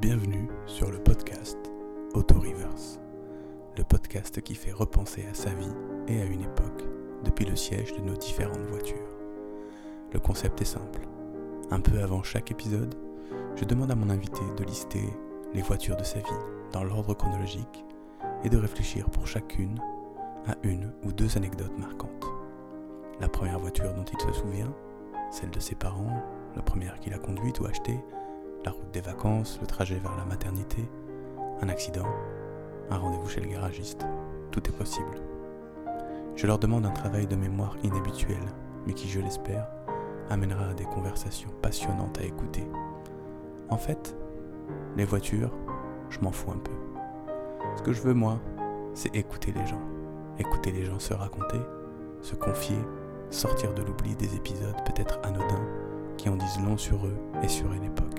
Bienvenue sur le podcast Auto Reverse, le podcast qui fait repenser à sa vie et à une époque depuis le siège de nos différentes voitures. Le concept est simple. Un peu avant chaque épisode, je demande à mon invité de lister les voitures de sa vie dans l'ordre chronologique et de réfléchir pour chacune à une ou deux anecdotes marquantes. La première voiture dont il se souvient, celle de ses parents, la première qu'il a conduite ou achetée, la route des vacances, le trajet vers la maternité, un accident, un rendez-vous chez le garagiste. Tout est possible. Je leur demande un travail de mémoire inhabituel, mais qui, je l'espère, amènera à des conversations passionnantes à écouter. En fait, les voitures, je m'en fous un peu. Ce que je veux, moi, c'est écouter les gens. Écouter les gens se raconter, se confier, sortir de l'oubli des épisodes peut-être anodins qui en disent long sur eux et sur une époque.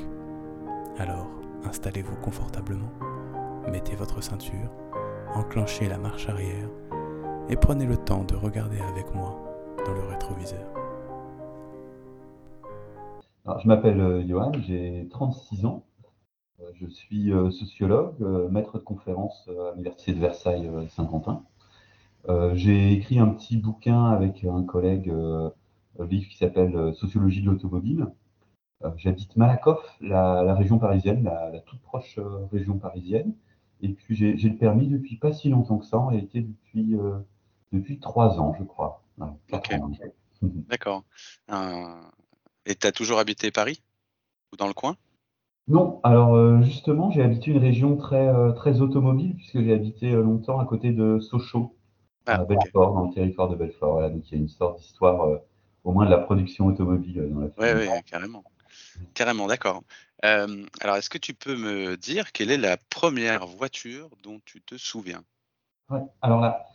Alors, installez-vous confortablement, mettez votre ceinture, enclenchez la marche arrière et prenez le temps de regarder avec moi dans le rétroviseur. Je m'appelle euh, Johan, j'ai 36 ans. Euh, Je suis euh, sociologue, maître de conférence à l'Université de Versailles Saint-Quentin. Euh, J'ai écrit un petit bouquin avec un collègue, un livre qui s'appelle Sociologie de l'automobile. Euh, J'habite Malakoff, la, la région parisienne, la, la toute proche euh, région parisienne. Et puis j'ai le permis depuis pas si longtemps que ça, en réalité depuis, euh, depuis trois ans, je crois. Quatre ans. D'accord. Euh, Et tu as toujours habité Paris? Ou dans le coin? Non, alors euh, justement, j'ai habité une région très, très automobile, puisque j'ai habité longtemps à côté de Sochaux, Ah, à dans le territoire de Belfort. Voilà, donc il y a une sorte d'histoire, au moins de la production automobile dans la famille. ouais, carrément. Carrément, d'accord. Euh, alors, est-ce que tu peux me dire quelle est la première voiture dont tu te souviens? Ouais. Alors la,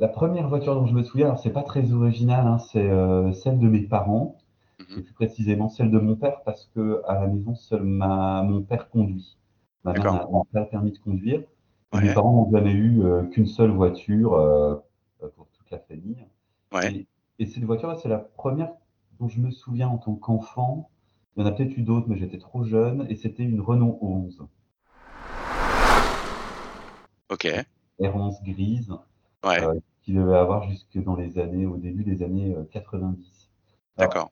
la première voiture dont je me souviens, alors c'est pas très original, hein, c'est euh, celle de mes parents, et Mhm. plus précisément celle de mon père, parce que à la maison, seul ma, mon père conduit. Ma mère D'accord. n'a n'a pas le permis de conduire. Et mes parents n'ont jamais eu euh, qu'une seule voiture euh, pour toute la famille. ouais, Et, et cette voiture, c'est la première dont je me souviens en tant qu'enfant. Il y en a peut-être eu d'autres, mais j'étais trop jeune. Et c'était une Renault 11, ok, R11 grise, ouais, euh, qui devait avoir jusque dans les années, au début des années euh, 90. Alors, d'accord.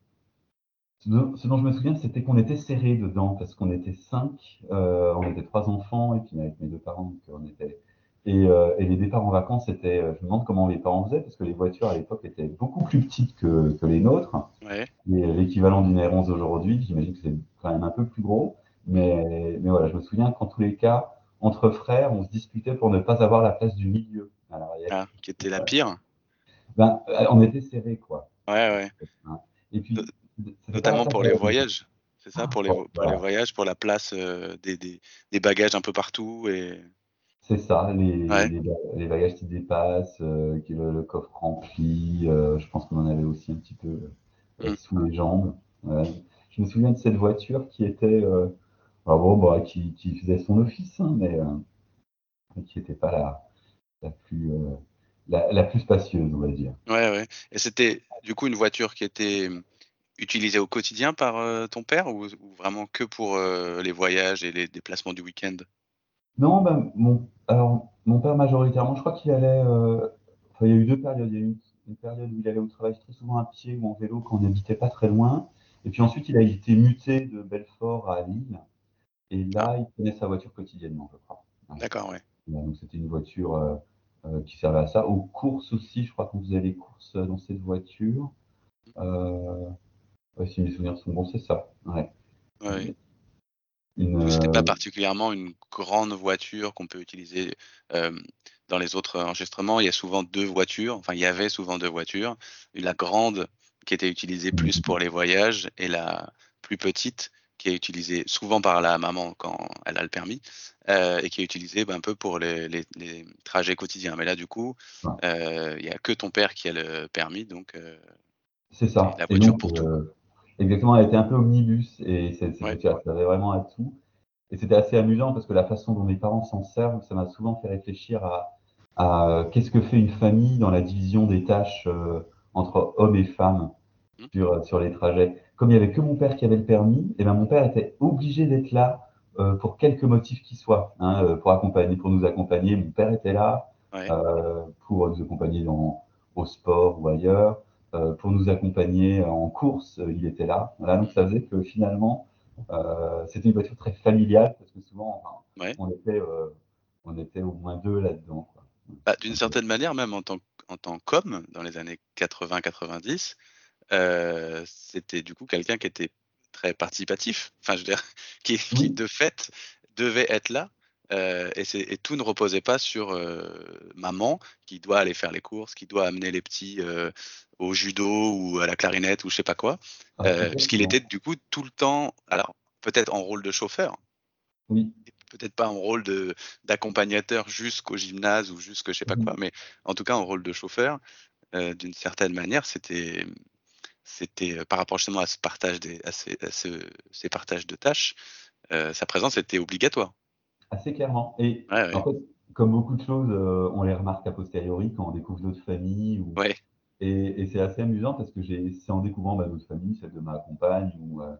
ce dont, je me souviens, c'était qu'on était serrés dedans, parce qu'on était cinq, euh, on était trois enfants, et puis avec mes deux parents, donc on était. Et, euh, et les départs en vacances, c'était, euh, je me demande comment les parents faisaient, parce que les voitures à l'époque étaient beaucoup plus petites que, que les nôtres. Ouais, Et l'équivalent d'une R11 aujourd'hui, j'imagine que c'est quand même un peu plus gros. Mais, mais voilà, je me souviens qu'en tous les cas, entre frères, on se disputait pour ne pas avoir la place du milieu ah, qui était la pire Ben, euh, on était serrés, quoi. Ouais, ouais. Et puis, Notamment pour les voyages. C'est ça, pour les, Oh, pour les voyages, pour la place euh, des, des, des bagages un peu partout. Et... C'est ça, les, Ouais. les, ba- les bagages qui dépassent, euh, qui le, le coffre rempli. euh, je pense qu'on en avait aussi un petit peu euh, Mm. sous les jambes. Je me souviens de cette voiture qui était, alors bon, bah, qui, qui faisait son office, hein, mais mais qui n'était pas la, la plus, la, la plus spacieuse, on va dire. Ouais, ouais. Et c'était du coup une voiture qui était utilisée au quotidien par ton père ou, ou vraiment que pour les voyages et les déplacements du week-end? Non, ben, mon, alors, mon père, majoritairement, je crois qu'il allait. euh, enfin, il y a eu deux périodes. Il y a eu une, une période où il allait au travail très souvent à pied ou en vélo quand on n'habitait pas très loin. Et puis ensuite, il a été muté de Belfort à Lille. Et là, il prenait sa voiture quotidiennement, je crois. D'accord, ouais. Donc, c'était une voiture euh, euh, qui servait à ça. Aux courses aussi, je crois qu'on faisait les courses dans cette voiture. Euh, ouais, si mes souvenirs sont bons, c'est ça. Ouais. Ouais. Une, C'était euh, pas particulièrement une grande voiture qu'on peut utiliser euh, dans les autres enregistrements? Il y a souvent deux voitures, enfin il y avait souvent deux voitures. La grande qui était utilisée plus pour les voyages et la plus petite qui est utilisée souvent par la maman quand elle a le permis euh, et qui est utilisée ben, un peu pour les, les- les trajets quotidiens. Mais là du coup, euh, il y a que ton père qui a le permis, donc euh, C'est ça. La voiture donc, pour tout. Euh, exactement, elle était un peu omnibus et cette Ouais. vraiment à tout. Et c'était assez amusant parce que la façon dont mes parents s'en servent, ça m'a souvent fait réfléchir à, à, euh, qu'est-ce que fait une famille dans la division des tâches euh, entre hommes et femmes Mhm. sur, sur les trajets. Comme il n'y avait que mon père qui avait le permis, et ben mon père était obligé d'être là euh, pour quelque motif qu'il soit, hein, euh, pour accompagner, pour nous accompagner. Mon père était là Ouais. euh, pour nous accompagner dans, au sport ou ailleurs, euh, pour nous accompagner en course, euh, il était là. Voilà, donc ça faisait que finalement, euh, c'était une voiture très familiale parce que souvent, enfin, Ouais. on était, euh, on était au moins deux là-dedans. Bah, d'une certaine manière, même en tant, en tant qu'homme, dans les années 80-90, euh, c'était du coup quelqu'un qui était très participatif, enfin, je veux dire, qui, de fait devait être là. Euh, et, tout ne reposait pas sur euh, maman qui doit aller faire les courses, qui doit amener les petits euh, au judo ou à la clarinette ou je sais pas quoi, Ah, puisqu'il était du coup tout le temps, alors peut-être en rôle de chauffeur, Oui, peut-être pas en rôle de d'accompagnateur jusqu'au gymnase ou jusqu'au je sais pas Mhm. quoi, mais en tout cas en rôle de chauffeur, d'une certaine manière, c'était c'était par rapport justement à ce partage des à ces, à ce- ces partages de tâches, sa présence était obligatoire. Assez clairement. Et Ouais, ouais. en fait, comme beaucoup de choses, euh, on les remarque a posteriori quand on découvre d'autres familles. Ou... Ouais. Et, et c'est assez amusant parce que c'est en découvrant bah, d'autres familles, celle de ma compagne ou, euh,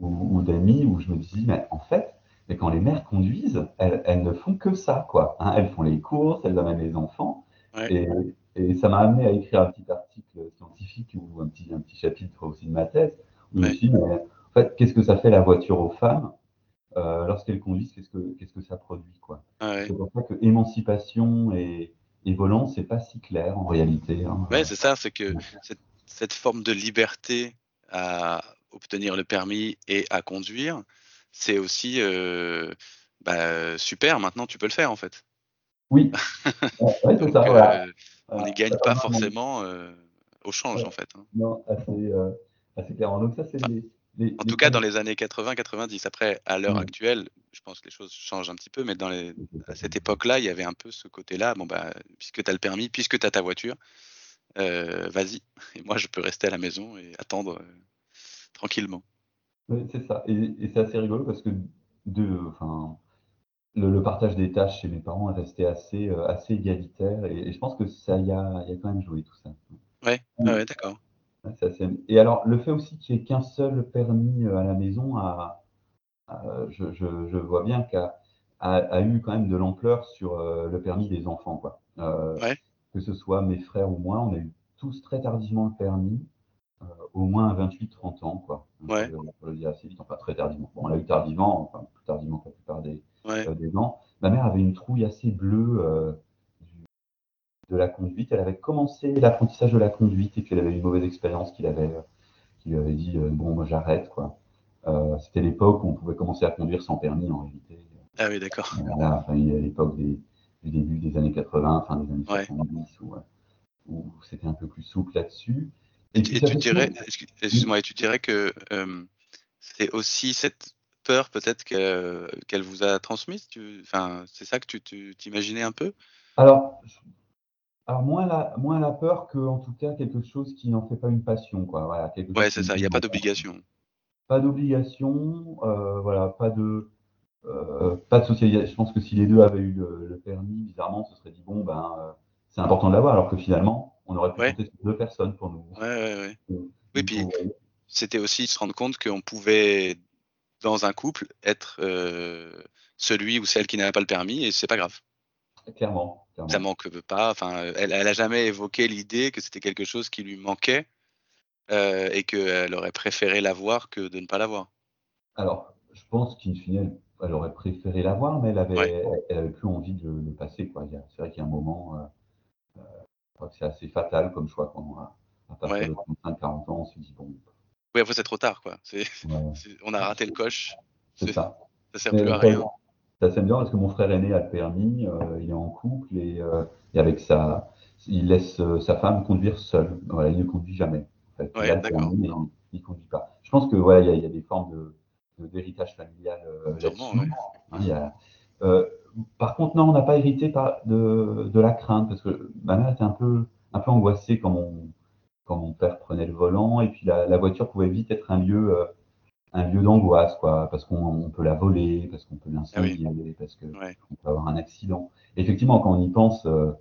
ou, ou d'amis, où je me dis, mais en fait, mais quand les mères conduisent, elles, elles ne font que ça, quoi. hein. elles font les courses, elles amènent les enfants. Et, et ça m'a amené à écrire un petit article scientifique ou un petit, un petit chapitre aussi de ma thèse. Où Je me suis dit, mais en fait, qu'est-ce que ça fait la voiture aux femmes euh, lorsqu'elles conduisent Qu'est-ce que, qu'est-ce que ça produit, quoi Ouais, c'est pour ça que émancipation et, et volant, c'est pas si clair en réalité. hein. Ouais, c'est ça, c'est que cette, cette forme de liberté à obtenir le permis et à conduire, c'est aussi euh, bah, super. Maintenant, tu peux le faire en fait. Oui, Ouais, ouais, c'est Donc, ça. euh, voilà. on Voilà. n'y gagne pas forcément euh, au change en fait. hein. Non, assez, euh, assez clairement. Donc ça, c'est Enfin, En tout cas, dans les années 80-90. Après, à l'heure Ouais. actuelle, je pense que les choses changent un petit peu, mais dans les, à cette époque-là, il y avait un peu ce côté-là. Bon, bah, puisque tu as le permis, puisque tu as ta voiture, euh, vas-y. Et moi, je peux rester à la maison et attendre euh, tranquillement. Oui, c'est ça. Et, et c'est assez rigolo parce que de, enfin, le, le partage des tâches chez mes parents est resté assez, euh, assez égalitaire et, et je pense que ça y a, y a quand même joué tout ça. Oui. ouais, ouais, d'accord. Assez- Et alors, le fait aussi qu'il n'y ait qu'un seul permis euh, à la maison, a, a- je, je- je vois bien qu'a a, a eu quand même de l'ampleur sur euh, le permis des enfants. Quoi. Euh, Ouais. Que ce soit mes frères ou moi, on a eu tous très tardivement le permis, euh, au moins à 28-30 ans. Quoi. Ouais. Pour, le, dire assez vite, enfin très tardivement. Bon, on l'a eu tardivement, enfin plus tardivement que la plupart des, Ouais, des gens. Ma mère avait une trouille assez bleue de la conduite. Elle avait commencé l'apprentissage de la conduite et puis elle avait eu une mauvaise expérience qu'il avait, qui lui avait dit euh, bon, moi j'arrête quoi. Euh, C'était l'époque où on pouvait commencer à conduire sans permis en réalité. ah oui, d'accord. Voilà, enfin, il y a l'époque des, du début des années 80, fin des années Ouais. 70 où, euh, où c'était un peu plus souple là-dessus. Et, tu dirais, excuse-moi, tu dirais que euh, c'est aussi cette peur peut-être que- qu'elle vous a transmise? Enfin, c'est ça que tu t'imaginais un peu? Alors, alors moins, la, moins la peur que, en tout cas, quelque chose qui n'en fait pas une passion. Quoi. Voilà, quelque Ouais, chose c'est ça, il n'y a pas d'obligation. Pas d'obligation, euh, voilà, pas de, euh, pas de socialisation. Je pense que si les deux avaient eu le, le permis, bizarrement, on se serait dit, bon, ben, euh, c'est important de l'avoir, alors que finalement, on aurait pu Ouais. compter sur deux personnes pour nous. Ouais, ouais, ouais. Oui, puis-. C'était aussi se rendre compte qu'on pouvait, dans un couple, être euh, celui ou celle qui n'avait pas le permis et c'est pas grave. Clairement. clairement. Ça manque pas. Enfin, elle, elle a jamais évoqué l'idée que c'était quelque chose qui lui manquait euh, et qu'elle aurait préféré l'avoir que de ne pas l'avoir. Alors, je pense qu'in fine, elle, aurait préféré l'avoir, mais elle avait, Ouais. elle, avait plus envie de le, passer. C'est vrai qu'il y a un moment, euh, euh, c'est assez fatal comme choix quand on a, à partir Ouais. de 35-40 ans, on se dit, bon, Oui, après c'est trop tard, quoi. Ouais, on a raté le coche. c'est ça. Ça sert Mais plus à rien. Ça c'est bien parce que mon frère aîné a le permis, euh, il est en couple et, euh, et avec sa, il laisse euh, sa femme conduire seule. Voilà, il ne conduit jamais. En fait. Ouais, il a le permis, mais il ne conduit pas. Je pense que voilà, il y, a- il y a des formes de, d'héritage familial ouais. Hein, il y a- par contre, non, on n'a pas hérité par, de, de la crainte parce que ma mère était un peu, un peu angoissée quand mon, quand mon père prenait le volant et puis la, la voiture pouvait vite être un lieu, un lieu d'angoisse, quoi, parce qu'on on peut la voler, parce qu'on peut l'incendier, parce qu'on Ouais. peut avoir un accident. Et effectivement, quand on y pense, euh,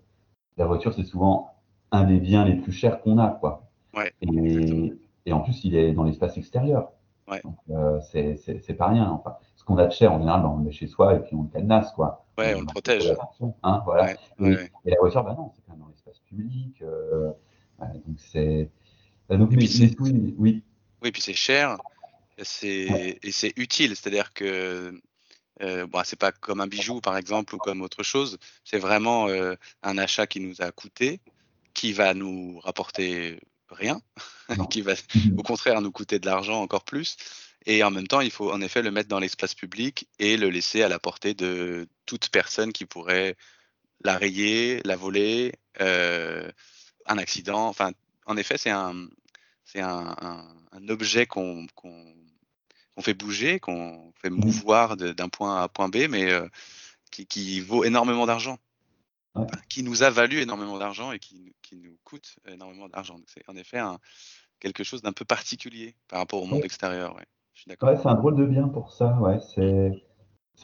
la voiture, c'est souvent un des biens les plus chers qu'on a, quoi. Ouais, Et, en plus, il est dans l'espace extérieur. Ouais. Donc, euh, c'est pas rien. Enfin, ce qu'on a de cher, en général, ben, on le met chez soi et puis on le cadenasse, quoi. Ouais, on le protège. Hein, voilà. Et, la voiture, bah non, c'est quand même dans l'espace public. euh, donc c'est. bah, donc Et puis oui, oui, Oui, puis c'est cher, c'est et c'est utile, c'est-à-dire que euh, bon, c'est pas comme un bijou par exemple ou comme autre chose, c'est vraiment euh, un achat qui nous a coûté, qui va nous rapporter rien, qui va au contraire nous coûter de l'argent encore plus. Et en même temps, il faut en effet le mettre dans l'espace public et le laisser à la portée de toute personne qui pourrait la rayer, la voler, euh, un accident. Enfin, en effet, c'est un, c'est un, un- un objet qu'on qu'on qu'on fait bouger, qu'on fait Mhm. mouvoir d'un point A à point B, mais euh, qui, qui vaut énormément d'argent, Ouais. Enfin, qui nous a valu énormément d'argent et qui, qui nous coûte énormément d'argent. Donc, C'est en effet un, quelque chose d'un peu particulier par rapport au monde Ouais. extérieur. Ouais. C'est un drôle de bien pour ça. Ouais, c'est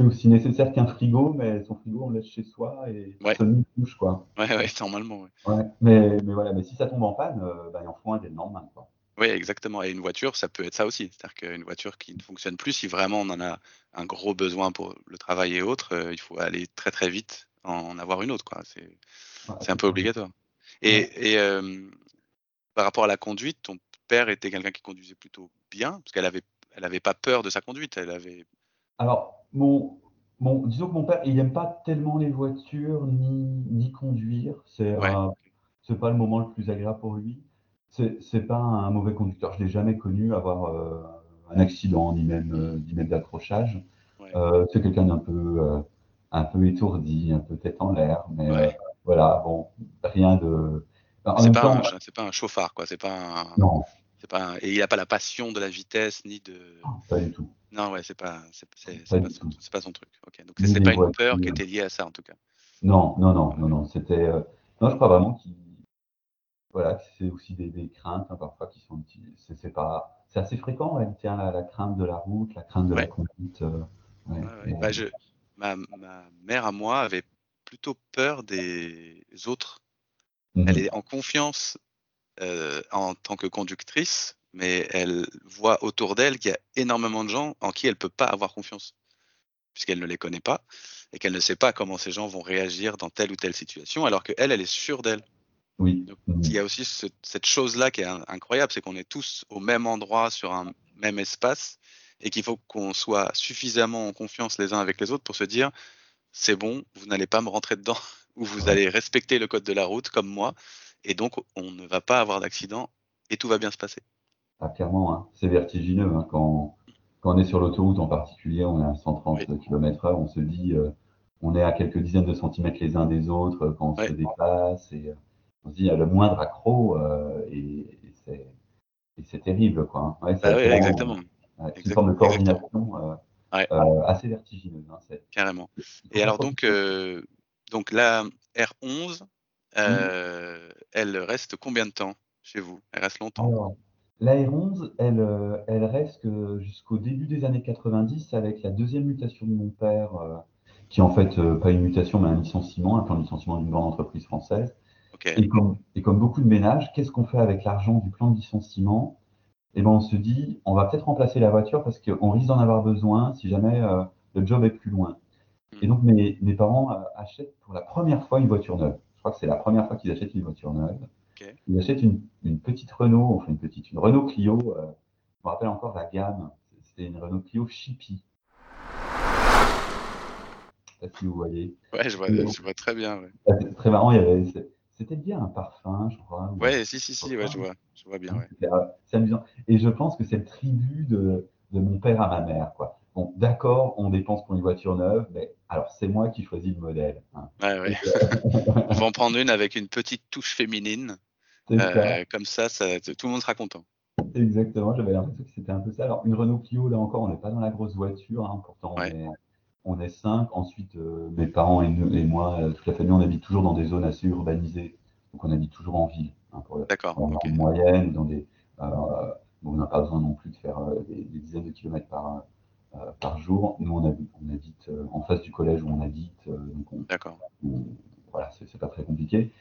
aussi nécessaire qu'un frigo, mais son frigo, on le laisse chez soi et Ouais. personne n'y touche, quoi. Ouais, ouais, normalement. Ouais. Ouais, mais, mais voilà, mais si ça tombe en panne, euh, bah, il en faut un dès le lendemain, quoi. Oui, exactement. Et une voiture, ça peut être ça aussi. C'est-à-dire qu'une voiture qui ne fonctionne plus, si vraiment on en a un gros besoin pour le travail et autres, euh, il faut aller très très vite en avoir une autre. quoi. C'est c'est un peu obligatoire. Et, et, euh, par rapport à la conduite, ton père était quelqu'un qui conduisait plutôt bien, parce qu'elle avait, elle avait pas peur de sa conduite. Elle avait. Alors, mon, mon, disons que mon père, il n'aime pas tellement les voitures ni, ni conduire. C'est Ouais. euh, c'est pas le moment le plus agréable pour lui. C'est pas un mauvais conducteur. Je l'ai jamais connu avoir euh, un accident ni même, euh, ni même d'accrochage. Ouais. Euh, c'est quelqu'un d'un peu, un peu étourdi, un peu tête en l'air, mais Ouais. voilà, bon, rien de. C'est pas, temps, un, c'est pas un chauffard, quoi. C'est pas un, non, pas un- et il a pas la passion de la vitesse ni de. pas du tout. Non, ouais, c'est pas, c'est, Pas pas, pas son truc. Ok. Donc c'est pas une peur qui était liée à ça en tout cas. Non, non, non, non, non. C'était. Non, je crois vraiment qu'il. Voilà, c'est aussi des, des craintes hein, parfois qui sont. petits- C'est c'est pas. C'est assez fréquent, en réalité, hein, la, la crainte de la route, la crainte de la Ouais. conduite. euh, ouais. Ouais, ouais. Bah, je, ma, ma mère à moi avait plutôt peur des autres. Mhm. Elle est en confiance euh, en tant que conductrice, mais elle voit autour d'elle qu'il y a énormément de gens en qui elle peut pas avoir confiance, puisqu'elle ne les connaît pas et qu'elle ne sait pas comment ces gens vont réagir dans telle ou telle situation, alors qu'elle, elle est sûre d'elle. Oui. Donc, Mhm. Il y a aussi ce- cette chose-là qui est in- incroyable, c'est qu'on est tous au même endroit, sur un même espace, et qu'il faut qu'on soit suffisamment en confiance les uns avec les autres pour se dire, c'est bon, vous n'allez pas me rentrer dedans, ou vous Ouais. allez respecter le code de la route comme moi, et donc on ne va pas avoir d'accident, et tout va bien se passer. Ah, clairement, hein, c'est vertigineux. hein, quand, quand on est sur l'autoroute en particulier, on est à 130 km/h, on se dit, euh, on est à quelques dizaines de centimètres les uns des autres euh, quand on Ouais. se déplace. Et, euh, on se dit, il y a le moindre accro, euh, et, et c'est terrible. Quoi, hein. Ouais, Bah oui, exactement, c'est une forme de coordination euh, Ouais. euh, assez vertigineuse. hein, carrément. Et alors donc, euh, donc la R11, Mmh. euh, elle reste combien de temps chez vous? Elle reste longtemps? Alors, la R11, elle, euh, elle reste jusqu'au début des années 90 avec la deuxième mutation de mon père, euh, qui est en fait euh, pas une mutation mais un licenciement, un plan de licenciement d'une grande entreprise française. Et comme, et comme beaucoup de ménages, qu'est-ce qu'on fait avec l'argent du plan de licenciement? Eh ben, on se dit, on va peut-être remplacer la voiture parce qu'on risque d'en avoir besoin si jamais euh, le job est plus loin. Et donc mes, mes parents euh, achètent pour la première fois une voiture neuve. Je crois que c'est la première fois qu'ils achètent une voiture neuve. Ils achètent une, une petite Renault, enfin une petite, une Renault Clio. euh, je me rappelle encore la gamme. C'était une Renault Clio Chippy. Je sais pas si vous voyez. Ouais, je vois, Oui. je vois très bien. Ouais, Ah, C'était très marrant. Il y avait, c'était bien un parfum, je crois. ou- ouais si, si, si, ouais, je vois, je vois bien. Ouais. Euh, C'est amusant. Et je pense que c'est le tribut de, de mon père à ma mère. Quoi. Bon, d'accord, on dépense pour une voiture neuve, mais alors c'est moi qui choisis le modèle. hein. Ouais, ouais. On va en prendre une avec une petite touche féminine. Euh, comme ça, ça, tout le monde sera content. Exactement, j'avais l'impression que c'était un peu ça. Alors, une Renault Clio, là encore, on n'est pas dans la grosse voiture, hein, pourtant on, est, on est cinq. Ensuite, euh, mes parents et, nous- et moi, euh, toute la famille, on habite toujours dans des zones assez urbanisées. Donc, on habite toujours en ville, hein, D'accord. en, ok. en moyenne, dans des, euh, bon, on n'a pas besoin non plus de faire des, des dizaines de kilomètres par, par jour. Nous, on habite, on habite en face du collège où on habite, D'accord. voilà, c'est pas très compliqué.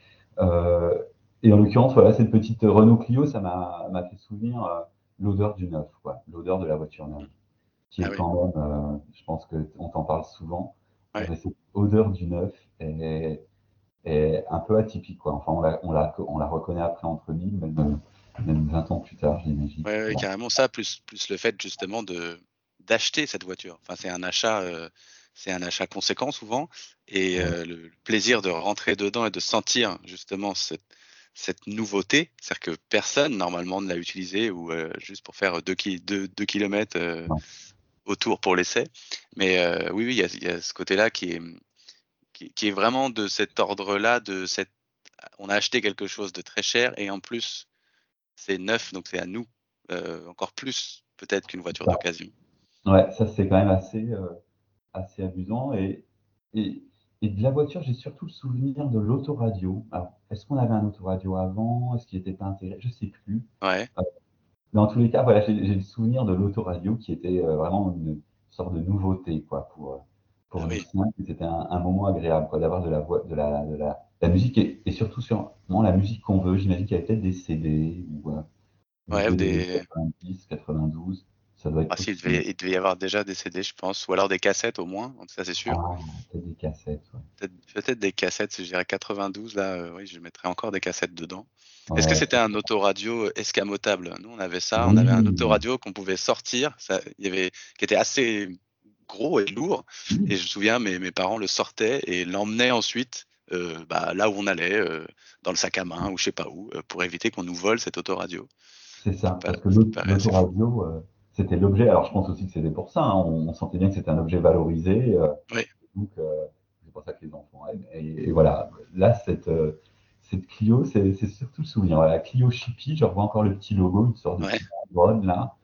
Et en l'occurrence, voilà, cette petite Renault Clio, ça m'a fait souvenir l'odeur du neuf, l'odeur de la voiture neuve. Qui est oui. quand même, je pense qu'on t'en parle souvent, Ouais. cette odeur du neuf est, est un peu atypique. Quoi. Enfin, on la, on, la, on la reconnaît après entre mille, même, même 20 ans plus tard, j'imagine. Ouais, ouais, carrément ça, plus, plus le fait justement de d'acheter cette voiture. Enfin, c'est un achat, euh, c'est un achat conséquent souvent, et euh, le, le plaisir de rentrer dedans et de sentir justement cette, cette nouveauté, c'est-à-dire que personne normalement ne l'a utilisé ou euh, juste pour faire 2 ki deux, deux kilomètres Ouais. Autour pour l'essai. Mais euh, oui, oui, il y a, il y a ce côté-là qui est, qui, qui est vraiment de cet ordre-là, de cette, on a acheté quelque chose de très cher et en plus c'est neuf, donc c'est à nous euh, encore plus peut-être qu'une voiture d'occasion. Ouais, ça c'est quand même assez, euh, assez amusant. Et, et, et de la voiture, j'ai surtout le souvenir de l'autoradio. Alors, est-ce qu'on avait un autoradio avant? Est-ce qu'il n'était pas intégré? Je sais plus. Ouais, Dans tous les cas, voilà, j'ai le souvenir de l'autoradio qui était euh, vraiment une sorte de nouveauté quoi, pour, euh, pour Ah oui. C'était un, un moment agréable quoi, d'avoir de la, voix, de la, de la, la musique et, et surtout sur la musique qu'on veut. J'imagine qu'il y avait peut-être des CD ou euh, Ouais, ou des- 90, 92. Ça doit être ah, si, il, devait, il devait y avoir déjà des CD, je pense, ou alors des cassettes au moins, ça c'est sûr. Ah, peut-être des cassettes. ouais. Peut-être des cassettes, je dirais 92, là, euh, oui, je mettrais encore des cassettes dedans. Est-ce que c'était un autoradio escamotable? Nous, on avait ça, on avait un autoradio qu'on pouvait sortir, ça, il y avait, qui était assez gros et lourd, et je me souviens, mes, mes parents le sortaient et l'emmenaient ensuite euh, bah, là où on allait, euh, dans le sac à main ou je sais pas où, euh, pour éviter qu'on nous vole cet autoradio. C'est ça, parce que l'autoradio, c'était l'objet. Alors, je pense aussi que c'était pour ça. hein, on, on sentait bien que c'était un objet valorisé. euh, Oui. Donc, euh, c'est pour ça que les enfants aiment. Et, et voilà, là, cette, euh, cette Clio, c'est surtout le souvenir. Voilà, Clio Chippy, je revois encore le petit logo, une sorte de Ouais. là.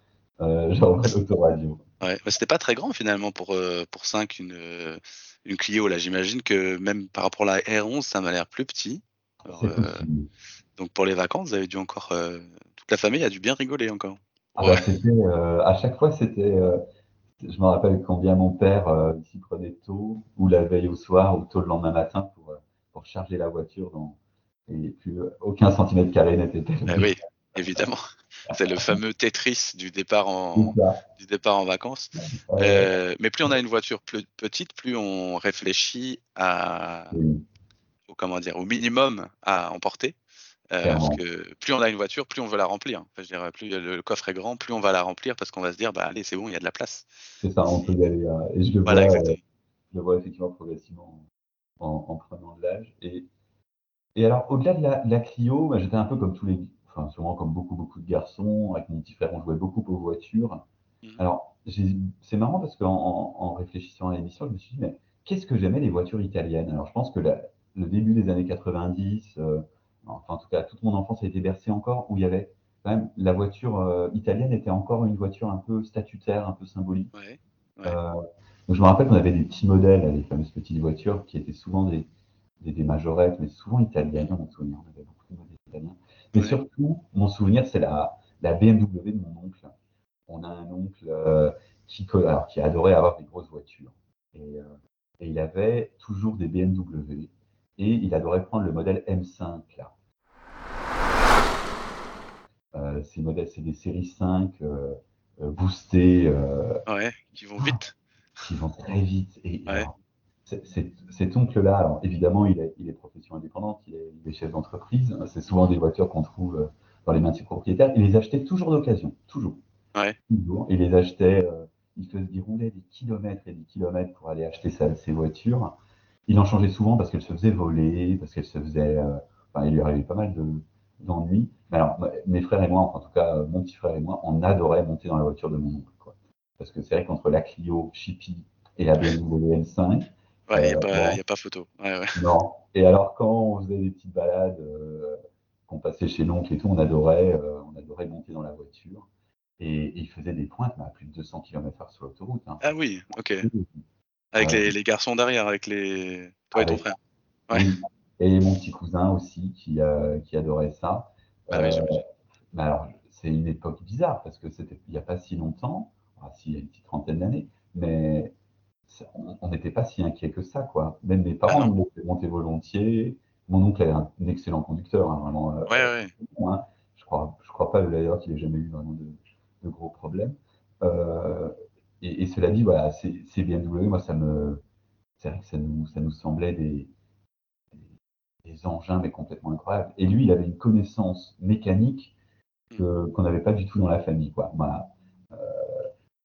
Je revois l'autoradio. Ouais, mais c'était pas très grand finalement pour, pour 5, une, une Clio. Là, j'imagine que même par rapport à la R11, ça m'a l'air plus petit. Alors, donc pour les vacances, vous avez dû encore. toute la famille a dû bien rigoler encore. Ah Ouais. bah, euh, à chaque fois, c'était. euh, je me rappelle combien mon père euh, s'y prenait tôt, ou la veille au soir, ou tôt le lendemain matin pour, euh, pour charger la voiture. Dans, et puis, euh, aucun centimètre carré n'était. Ah oui, évidemment. C'est le fameux Tetris du départ en, C'est ça. du départ en vacances. Mais plus on a une voiture plus petite, plus on réfléchit à, oui. au, comment dire, au minimum à emporter. Euh, parce que plus on a une voiture, plus on veut la remplir. Enfin, je dirais, plus le, coffre est grand, plus on va la remplir parce qu'on va se dire, bah allez, c'est bon, il y a de la place. C'est ça, on peut y aller. euh, et je le, Voilà, vois, euh, je le vois effectivement progressivement en, en prenant de l'âge. Et, et alors, au-delà de la, de la Clio, bah, j'étais un peu comme tous les, enfin, sûrement comme beaucoup, beaucoup de garçons. Avec mon petit frère, on jouait beaucoup aux voitures. Mhm. Alors, c'est marrant parce qu'en en, en réfléchissant à l'émission, je me suis dit, mais qu'est-ce que j'aimais les voitures italiennes? Alors, je pense que la- le début des années 90, euh, enfin, en tout cas, toute mon enfance a été bercée encore où il y avait quand même la voiture euh, italienne était encore une voiture un peu statutaire, un peu symbolique. Ouais. Ouais. Euh, donc je me rappelle qu'on avait des petits modèles, les fameuses petites voitures, qui étaient souvent des, des, des majorettes, mais souvent italiennes, mon souvenir. On avait beaucoup de modèles italiens. Mais Ouais. surtout, mon souvenir, c'est la, la BMW de mon oncle. On a un oncle euh, qui, co- alors, qui adorait avoir des grosses voitures. Et, et il avait toujours des BMW. Et il adorait prendre le modèle M5, là. Euh, ces modèles, c'est des séries 5 euh, euh, boostées. Ouais, qui vont vite. qui vont très vite. Et Ouais. alors, cet oncle-là, alors évidemment, il est, il est profession indépendante, il est, il est chef d'entreprise. C'est souvent des voitures qu'on trouve dans les mains de ses propriétaires. Il les achetait toujours d'occasion, toujours. Ouais. Toujours. Il les achetait, euh, il, faisait, il roulait des kilomètres et des kilomètres pour aller acheter sa, ses voitures. Il en changeait souvent parce qu'elles se faisaient voler, parce qu'elles se faisaient. euh, enfin, il lui arrivait pas mal de- d'ennuis. Mais alors, mes frères et moi, enfin, en tout cas, euh, mon petit frère et moi, on adorait monter dans la voiture de mon oncle. Quoi. Parce que c'est vrai qu'entre la Clio, Chippy et la BMW M5, Ouais, il n'y a, Euh, pas- bon. y a pas photo. Ouais, ouais. non. Et alors, quand on faisait des petites balades, euh, qu'on passait chez l'oncle et tout, on adorait, euh, on adorait monter dans la voiture. Et, et il faisait des pointes, à plus de 200 km/h sur l'autoroute. Hein. Ah oui, ok. Avec Ouais. les, les garçons derrière, avec les. Toi et ton frère. Ouais. Oui. Et mon petit cousin aussi qui, euh, qui adorait ça. Ah oui, j'imagine. mais alors, c'est une époque bizarre parce que c'était il n'y a pas si longtemps, si, il y a une petite trentaine d'années, mais on n'était pas si inquiet que ça, quoi. Même mes parents Ah nous monter volontiers. Mon oncle est un, un excellent conducteur, hein, vraiment. euh, Ouais, ouais. hein. Je crois, je crois pas d'ailleurs qu'il ait jamais eu vraiment de, de gros problèmes. Euh, et, cela dit, voilà, c'est BMW, moi, ça me, c'est vrai que ça nous, ça nous semblait des, des engins, mais complètement incroyables. Et lui, il avait une connaissance mécanique qu'on n'avait pas du tout dans la famille, quoi. Voilà. Euh,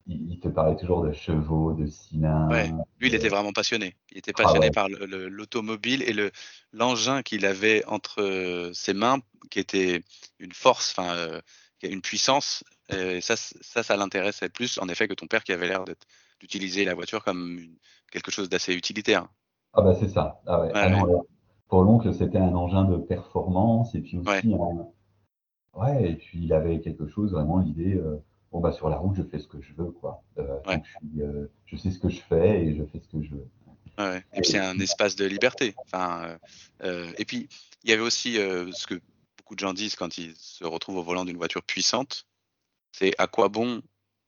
il, te parlait toujours de chevaux, de cylindres. Ouais. Lui, il était vraiment passionné. Il était ah passionné par l'automobile et le l'engin qu'il avait entre ses mains, qui était une force, enfin, euh, une puissance. Et ça, ça, ça l'intéressait plus, en effet, que ton père qui avait l'air d'utiliser la voiture comme quelque chose d'assez utilitaire. Ah bah c'est ça. Ah ouais. Ah pour l'oncle, c'était un engin de performance et puis aussi ouais. et puis il avait quelque chose vraiment l'idée. Euh, bon bah sur la route je fais ce que je veux quoi. Euh, je, euh, je, sais ce que je fais et je fais ce que je veux. Ouais. Et puis c'est un espace de liberté. Enfin, et puis il y avait aussi ce que beaucoup de gens disent quand ils se retrouvent au volant d'une voiture puissante, c'est à quoi bon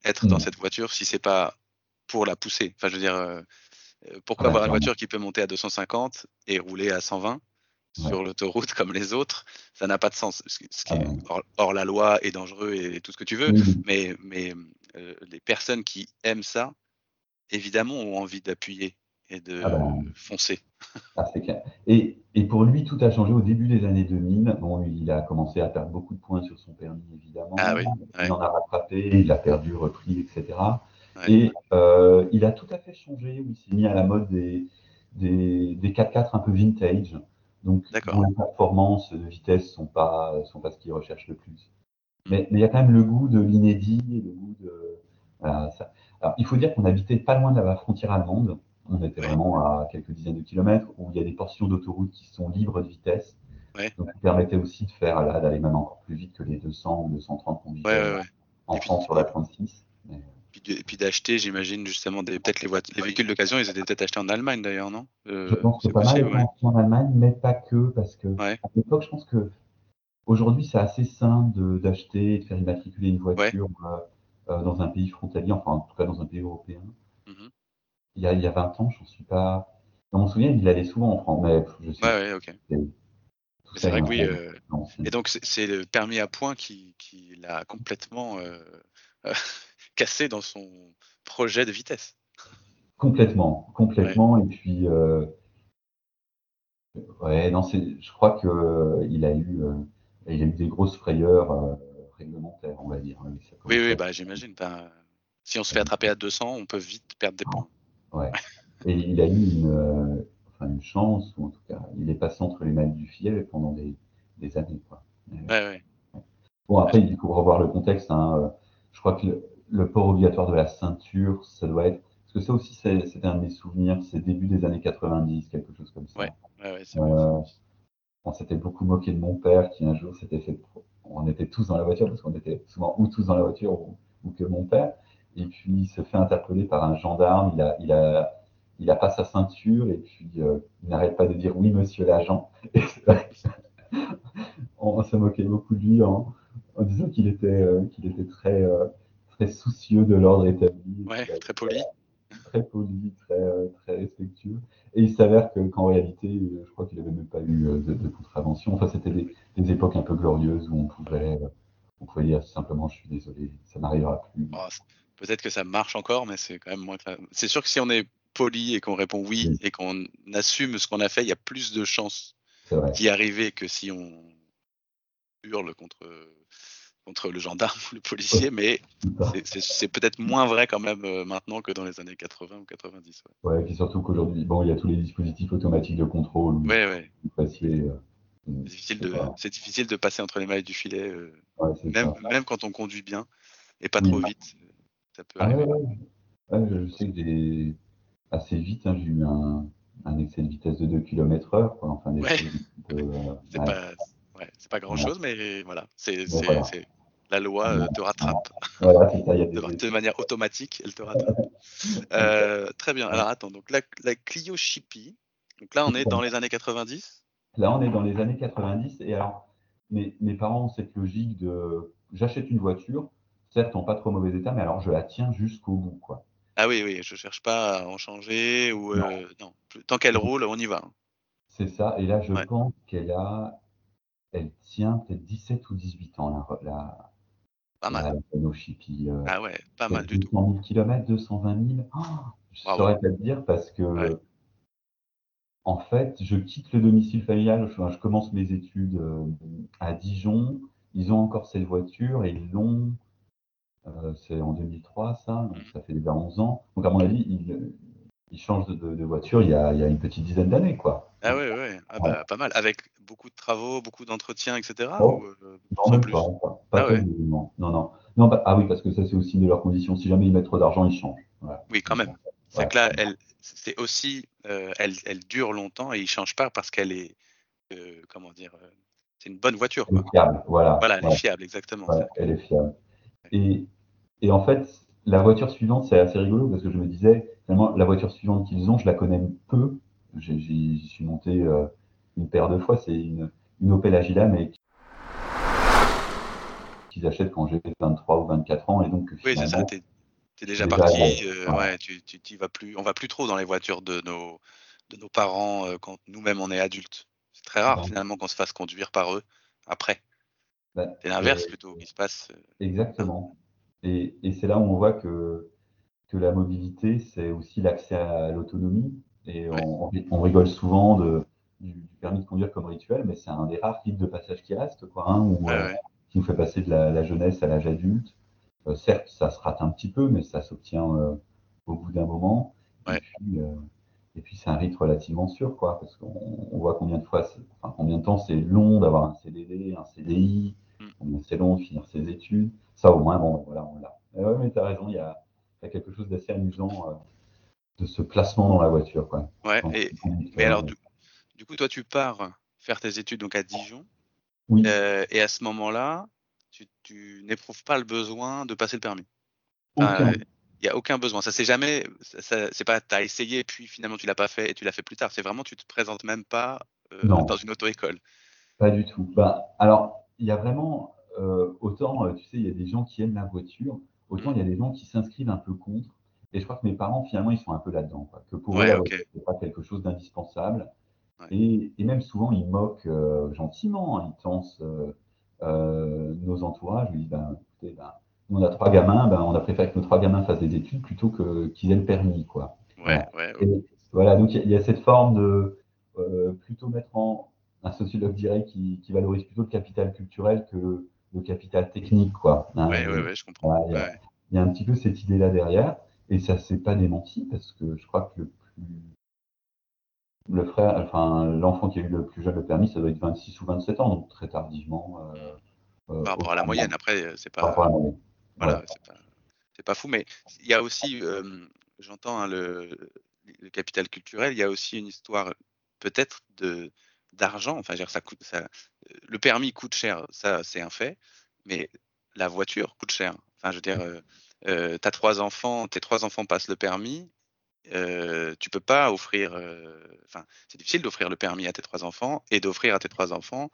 être dans mmh. cette voiture si c'est pas pour la pousser? Enfin je veux dire, pourquoi avoir une voiture qui peut monter à 250 et rouler à 120 sur l'autoroute comme les autres, ça n'a pas de sens. Ce qui est ah hors, la loi est dangereux et, tout ce que tu veux, mais, mais euh, les personnes qui aiment ça, évidemment, ont envie d'appuyer et de ah ben. foncer. Ah, et, et, pour lui, tout a changé au début des années 2000. Bon, il a commencé à perdre beaucoup de points sur son permis, évidemment. Ah oui, il en a rattrapé, il a perdu, repris, etc. Et euh, il a tout à fait changé, il s'est mis à la mode des, des, des 4x4 un peu vintage. Donc, les performances de vitesse sont pas, sont pas ce qu'ils recherchent le plus. Hmm. Mais, il y a quand même le goût de l'inédit le goût de. ça. Alors, il faut dire qu'on habitait pas loin de la frontière allemande. On était vraiment à quelques dizaines de kilomètres où il y a des portions d'autoroute qui sont libres de vitesse. Donc, ça permettait aussi de faire là, d'aller même encore plus vite que les 200 ou 230 qu'on vivait en France sur la 36. Mais, et puis d'acheter, j'imagine, justement, peut-être les, les, véhicules d'occasion, ils étaient peut-être achetés en Allemagne d'ailleurs, non? Euh, Je pense que pas mal ouais. en Allemagne, mais pas que, parce que à l'époque, je pense que aujourd'hui, c'est assez simple d'acheter et de faire immatriculer une voiture euh, euh, dans un pays frontalier, enfin, en tout cas dans un pays européen. Mm-hmm. il, y a, il y a 20 ans, je ne suis pas. Dans mon souvenir, il allait souvent en France, mais je sais. Ouais, ouais, ok. C'est vrai que oui. et donc, c'est le permis à points qui, qui l'a complètement cassé dans son projet de vitesse. Complètement, complètement. Et puis, euh, ouais, non, je crois qu'il euh, il a eu, euh, il a eu des grosses frayeurs réglementaires, on va dire. Hein, oui, oui, bah, j'imagine. si on se fait attraper à 200, on peut vite perdre des points. Ouais. Et il a eu une, enfin, une chance, ou en tout cas, il est passé entre les mailles du filet pendant des, des années. Quoi. Ouais, ouais. Bon, après, il faut revoir le contexte. Hein. Je crois que le port obligatoire de la ceinture, ça doit être. Parce que ça aussi, c'était un de mes souvenirs, c'est début des années 90, quelque chose comme ça. Ouais, ouais, euh, on s'était beaucoup moqué de mon père qui un jour s'était fait. On était tous dans la voiture, parce qu'on était souvent ou tous dans la voiture ou, que mon père. Et puis il se fait interpeller par un gendarme, il a, il a, il a pas sa ceinture et puis euh, il n'arrête pas de dire oui, monsieur l'agent. on, se moquait beaucoup de lui en, disant qu'il était, euh, qu'il était très, très soucieux de l'ordre établi. Ouais, très poli. Très poli, très, euh, très respectueux. Et il s'avère qu'en réalité, euh, je crois qu'il n'avait même pas eu euh, de, contravention. Enfin, c'était des, époques un peu glorieuses où on pouvait, on pouvait dire simplement je suis désolé, ça n'arrivera plus. Oh, peut-être que ça marche encore, mais c'est quand même moins. C'est sûr que si on est poli et qu'on répond oui, et qu'on assume ce qu'on a fait, il y a plus de chances d'y arriver que si on hurle contre contre le gendarme ou le policier, mais c'est peut-être moins vrai quand même euh, maintenant que dans les années 80 ou 90. Ouais, et puis surtout qu'aujourd'hui, bon, il y a tous les dispositifs automatiques de contrôle. Ouais, ouais. Euh, c'est difficile, de, difficile de passer entre les mailles du filet, euh, même, même quand on conduit bien et pas trop vite. Ça peut ah arriver. je sais que j'ai assez vite, hein, j'ai eu un, un, excès de vitesse de 2 km/h. Enfin, des c'est pas c'est pas grand chose, mais voilà, c'est la loi euh, te rattrape. de, manière automatique, elle te rattrape. Euh, très bien. Alors attends, donc la, la Clio Chippy, donc là on est dans les années 90 Là on est dans les années 90 et alors mes, mes parents ont cette logique de j'achète une voiture, certes en pas trop mauvais état, mais alors je la tiens jusqu'au bout. quoi. Ah oui, oui, je cherche pas à en changer ou non. Euh, tant qu'elle roule, on y va. Hein. C'est ça, et là je pense qu'elle a elle tient peut-être 17 ou 18 ans, la, pas mal. La puis, euh, Ah ouais, pas mal du tout. 200 000 km, 220 000. Oh, je Bravo. saurais pas te dire parce que, Ouais. en fait, je quitte le domicile familial. Je, je commence mes études euh, à Dijon. Ils ont encore cette voiture et ils l'ont. euh, c'est en 2003, ça. Donc, ça fait déjà 11 ans. Donc, à mon avis, ils, ils changent de, de- de voiture il y, a, il y a une petite dizaine d'années, quoi. Ah ouais, ouais, ah bah, pas mal. Avec beaucoup de travaux, beaucoup d'entretiens, etc. Oh. ou, euh, Non, plus pas, pas, pas Ah ouais. non, non. Non, bah, ah oui, parce que ça, c'est aussi de leurs conditions. Si jamais ils mettent trop d'argent, ils changent. Oui, quand même. C'est Ouais. que là, elle, c'est aussi, euh, elle, elle dure longtemps et il change pas parce qu'elle est, euh, comment dire, c'est une bonne voiture. Elle Quoi. est fiable, voilà. Voilà, elle Ouais. est fiable, exactement. Ouais, elle est fiable. Et, et en fait, la voiture suivante, c'est assez rigolo parce que je me disais, finalement, la voiture suivante qu'ils ont, je la connais peu. J'y suis monté euh, une paire de fois. C'est une, une Opel Agila, mais qu'ils achètent quand j'ai 23 ou 24 ans. Et donc, Oui, c'est ça. T'es es déjà Déjà, parti. ouais. euh, Ouais. ouais, tu, tu vas plus. On va plus trop dans les voitures de nos, de nos parents euh, quand nous-mêmes on est adultes. C'est très rare Ouais. finalement qu'on se fasse conduire par eux après. bah, C'est l'inverse euh, plutôt qui se passe. Exactement. Et, et c'est là où on voit que, que la mobilité, c'est aussi l'accès à l'autonomie. Et Ouais. on, on rigole souvent de, du, du permis de conduire comme rituel, mais c'est un des rares rites de passage qui reste, quoi, hein, où, Ouais, euh, ouais. qui nous fait passer de la, la jeunesse à l'âge adulte. Euh, certes, ça se rate un petit peu, mais ça s'obtient euh, au bout d'un moment. Et puis, euh, c'est un rite relativement sûr, quoi, parce qu'on on voit combien de fois, enfin, combien de temps c'est long d'avoir un CDD, un CDI, Mm. combien c'est long de finir ses études. Ça, au moins, bon, voilà, on l'a. Mais ouais, mais t'as raison, il y a, y a quelque chose d'assez amusant de ce placement dans la voiture, quoi. Ouais, et, mais alors, du, du coup, toi, tu pars faire tes études donc à Dijon, oui, euh, et à ce moment-là, tu, tu n'éprouves pas le besoin de passer le permis? Enfin. Il n'y a aucun besoin. Ça c'est jamais, c'est pas, t'as essayé puis finalement tu l'as pas fait et tu l'as fait plus tard. C'est vraiment, tu te présentes même pas euh, dans une auto-école. Pas du tout. Bah, alors, il y a vraiment, euh, autant, tu sais, il y a des gens qui aiment la voiture, autant il y a des gens qui s'inscrivent un peu contre. Et je crois que mes parents, finalement, ils sont un peu là-dedans. Que pour eux, Ouais, la ok. voiture, c'est pas quelque chose d'indispensable. Ouais. Et, et même souvent, ils moquent euh, gentiment, hein, ils tensent euh, euh, nos entourages. Ils disent, ben, écoutez, ben, on a trois gamins, ben, on a préféré que nos trois gamins fassent des études plutôt que qu'ils aient le permis. Quoi. Ouais. Et voilà, donc il y a- il y, a cette forme de euh, plutôt mettre en. Un sociologue dirait qui, qui valorise plutôt le capital culturel que le, capital technique, quoi. hein. Je comprends. Y il y a un petit peu cette idée-là derrière, et ça s'est pas démenti parce que je crois que le plus. Le frère, enfin, l'enfant qui a eu le plus jeune le permis, ça doit être 26 ou 27 ans, donc très tardivement. euh, euh, Par rapport à la moyenne, après, euh, c'est Par rapport pas, à la moyenne. voilà, Ouais. c'est pas, c'est pas fou. Mais il y a aussi, euh, j'entends hein, le, le capital culturel. Il y a aussi une histoire peut-être de d'argent. Enfin, dire, ça coûte, ça, le permis coûte cher, ça c'est un fait. Mais la voiture coûte cher. Enfin, je veux dire, euh, euh, t'as trois enfants, tes trois enfants passent le permis. Euh, tu peux pas offrir, euh, enfin, c'est difficile d'offrir le permis à tes trois enfants et d'offrir à tes trois enfants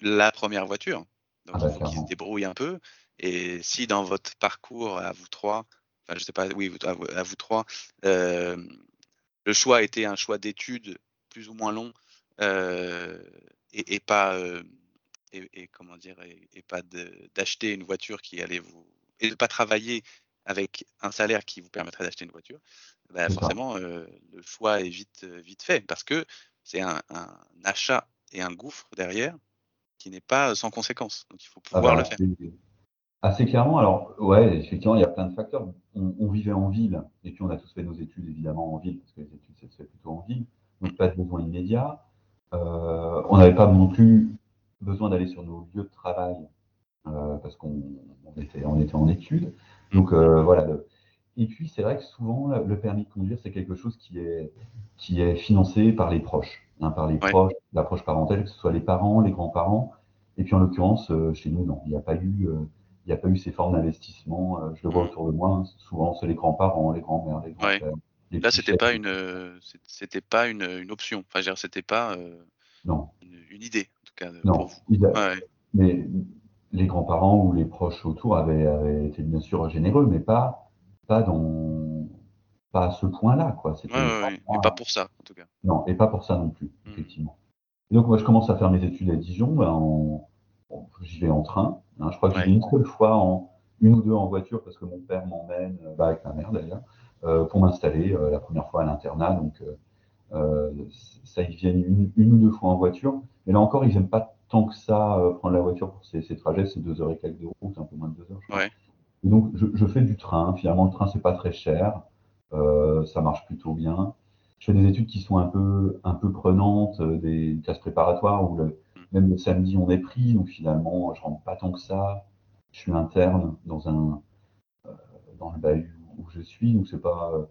la première voiture. Donc Ah bah, il faut qu'ils se débrouillent un peu. Et si dans votre parcours à vous trois, enfin je sais pas, oui, à vous, à vous trois, euh, le choix était un choix d'études plus ou moins long euh, et, et pas euh, et, et comment dire et, et pas d'acheter une voiture qui allait vous et de pas travailler avec un salaire qui vous permettrait d'acheter une voiture, bah, forcément euh, le choix est vite euh, vite fait parce que c'est un, un achat et un gouffre derrière qui n'est pas sans conséquence. Donc il faut Ah pouvoir bah, le faire. assez- Assez clairement, alors ouais, effectivement, il y a plein de facteurs. On, on vivait en ville, et puis on a tous fait nos études évidemment en ville, parce que les études, ça se fait plutôt en ville, donc pas de besoin immédiat. Euh, on n'avait pas non plus besoin d'aller sur nos lieux de travail, euh, parce qu'on on était, on était en études. Donc euh, voilà. le- Et puis c'est vrai que souvent, le permis de conduire, c'est quelque chose qui est, qui est financé par les proches, hein, par les Ouais. proches, l'approche parentale, que ce soit les parents, les grands-parents. Et puis en l'occurrence, euh, chez nous, non, il n'y a pas eu, euh, il n'y a pas eu ces formes d'investissement. euh, je le vois Mhm. autour de moi, hein, souvent c'est les grands-parents, les grands-mères, les Ouais. grands-pères. les Là, c'était pas une, euh, c'était pas une, une option. Enfin, je veux dire, c'était pas euh, Non, une, une idée, en tout cas, non. pour vous. il a- Ouais, Mais les grands-parents ou les proches autour avaient, avaient été bien sûr généreux, mais pas, pas dans, pas à ce point-là, quoi. Ouais, ouais. Mais pas pour ça, en tout cas. Non, et pas pour ça non plus, Mhm. effectivement. Et donc, moi, je commence à faire mes études à Dijon. Ben, en- J'y vais en train. hein. Je crois que j'y Ouais. vais une seule fois en, une ou deux en voiture parce que mon père m'emmène, bah, avec ma mère d'ailleurs, pour m'installer la première fois à l'internat. Donc ça, ils viennent une, une, ou deux fois en voiture. Mais là encore, ils n'aiment pas tant que ça prendre la voiture pour ces, ces trajets. C'est deux heures et quelques de route, un peu moins de deux heures. Je ouais. donc je, je, fais du train. Finalement, le train c'est pas très cher, ça marche plutôt bien je fais des études qui sont un peu, un peu prenantes, euh, des classes préparatoires où le, même le samedi on est pris, donc finalement je rentre pas tant que ça. Je suis interne dans un euh, dans le bahut où je suis, donc c'est pas euh,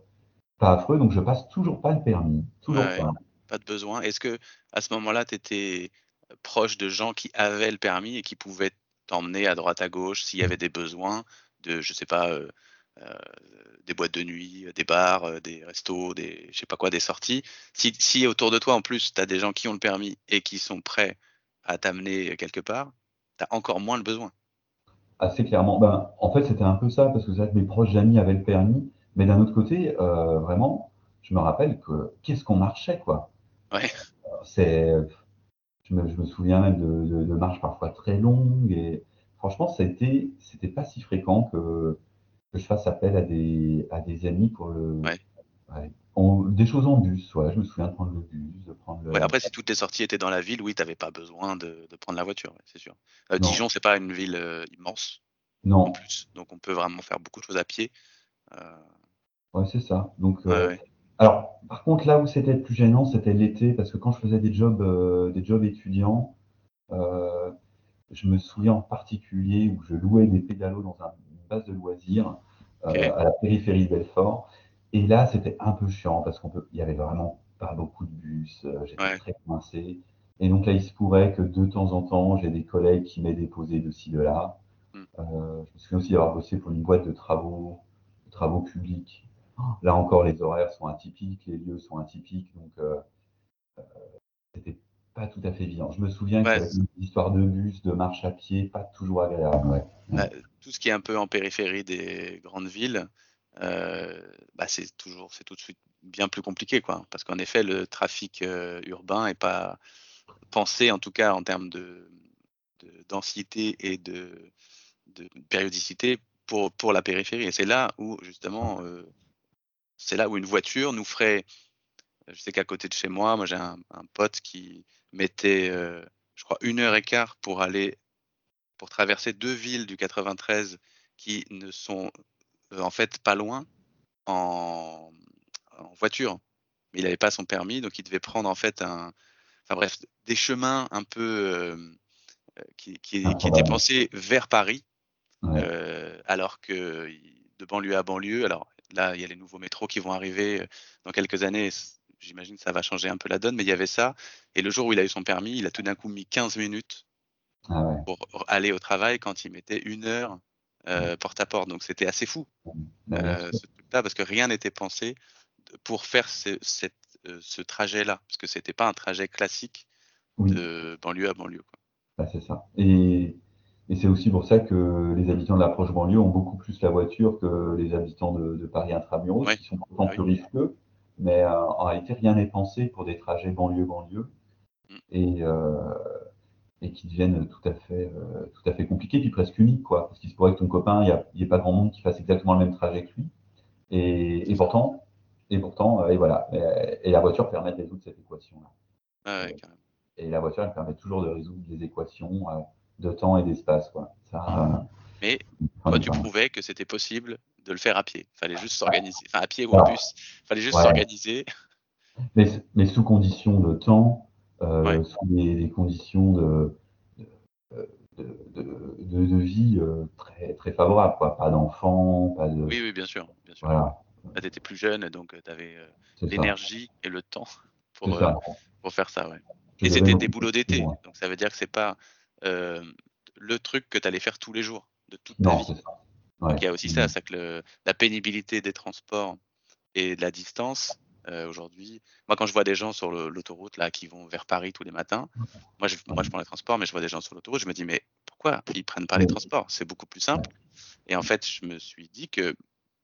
pas affreux, donc je passe toujours pas le permis, toujours ouais, pas. Pas de besoin. Est-ce que à ce moment-là, tu étais proche de gens qui avaient le permis et qui pouvaient t'emmener à droite à gauche s'il y avait des besoins de, je sais pas, euh, euh, des boîtes de nuit, des bars, euh, des restos, des je sais pas quoi, des sorties. Si, si autour de toi en plus tu as des gens qui ont le permis et qui sont prêts à t'amener quelque part, tu as encore moins le besoin. Assez clairement. Ben, en fait, c'était un peu ça, parce que mes proches amis avaient le permis, mais d'un autre côté, euh, vraiment, je me rappelle que qu'est-ce qu'on marchait, quoi. Ouais. C'est, je me, je me, souviens même de, de, de, marches parfois très longues, et franchement, ça a été, c'était pas si fréquent que que je fasse appel à des, à des amis pour le. Ouais. Ouais. On, des choses en bus. Je me souviens de prendre le bus, de prendre le. Ouais, après, si toutes tes sorties étaient dans la ville, oui, tu n'avais pas besoin de, de, prendre la voiture, c'est sûr. Euh, Dijon, c'est pas une ville euh, immense. Non. En plus, donc on peut vraiment faire beaucoup de choses à pied. Euh... Ouais, c'est ça. Donc. Euh, ouais, alors, par contre, là où c'était le plus gênant, c'était l'été, parce que quand je faisais des jobs, euh, des jobs étudiants, euh, je me souviens en particulier où je louais des pédalos dans un base de loisirs euh, à la périphérie de Belfort. Et là, c'était un peu chiant parce qu'on peut, il y avait vraiment pas beaucoup de bus. euh, J'étais Ouais. très coincé. Et donc là, il se pourrait que de temps en temps, j'ai des collègues qui m'aient déposé de ci, de là. Mm. Euh, je me souviens aussi d'avoir bossé pour une boîte de travaux, de travaux publics. Là encore, les horaires sont atypiques, les lieux sont atypiques, donc euh, euh, c'était pas tout à fait évident. Je me souviens Ouais, qu'avec une histoire de bus, de marche à pied, pas toujours agréable. Ouais. Bah, tout ce qui est un peu en périphérie des grandes villes, euh, bah, c'est toujours, c'est tout de suite bien plus compliqué, quoi. Parce qu'en effet, le trafic euh, urbain est pas pensé, en tout cas en termes de, de densité et de, de, périodicité, pour, pour la périphérie. Et c'est là où, justement, euh, c'est là où une voiture nous ferait. Je sais qu'à côté de chez moi, moi j'ai un, un, pote qui mettait, euh, je crois, une heure et quart pour aller pour traverser deux villes du 93 qui ne sont euh, en fait pas loin en, en voiture. Mais il n'avait pas son permis, donc il devait prendre en fait un, enfin bref, des chemins un peu euh, qui, qui, qui, étaient pensés vers Paris, ouais. euh, alors que de banlieue à banlieue, alors là il y a les nouveaux métros qui vont arriver dans quelques années. J'imagine que ça va changer un peu la donne, mais il y avait ça. Et le jour où il a eu son permis, il a tout d'un coup mis 15 minutes ah ouais. pour aller au travail quand il mettait une heure euh, porte à porte. Donc c'était assez fou euh, ce truc-là parce que rien n'était pensé pour faire ce, cette, euh, ce trajet-là parce que c'était pas un trajet classique oui. de banlieue à banlieue. Bah, c'est ça. Et, et c'est aussi pour ça que les habitants de l'approche banlieue ont beaucoup plus la voiture que les habitants de, de Paris intramuros, ouais. qui sont pourtant oui. plus risqueux. Mais euh, en réalité, rien n'est pensé pour des trajets banlieue-banlieue. Mm. Et, euh, et qui deviennent tout à fait, euh, tout à fait compliqués, puis presque uniques, quoi. Parce qu'il se pourrait que ton copain, il n'y ait pas grand monde qui fasse exactement le même trajet que lui. Et, et pourtant, et pourtant, euh, et voilà. Et, et, la voiture permet de résoudre cette équation-là. Ah ouais, et la voiture, elle permet toujours de résoudre les équations euh, de temps et d'espace, quoi. Ça, Mais toi, tu prouvais que c'était possible de le faire à pied. Il fallait juste s'organiser. Enfin, à pied ou en bus. Il fallait juste ouais. s'organiser. Mais, mais, sous conditions de temps, euh, ouais. sous des, des, conditions de, de, de, de vie euh, très, très favorables, quoi. Pas d'enfants, pas de. Oui, oui, bien sûr. Bien sûr. Voilà. Bah, tu étais plus jeune, donc tu avais euh, l'énergie et le temps pour, pour faire ça, ouais. Et c'était des boulots d'été. Donc ça veut dire que c'est pas euh, le truc que tu allais faire tous les jours de toute ta vie. Ouais. Donc il y a aussi ça, c'est que le, la pénibilité des transports et de la distance. Euh, Aujourd'hui, moi quand je vois des gens sur l'autoroute là qui vont vers Paris tous les matins, moi je, moi je prends les transports, mais je vois des gens sur l'autoroute, je me dis mais pourquoi ils prennent pas les transports? C'est beaucoup plus simple. Et en fait, je me suis dit que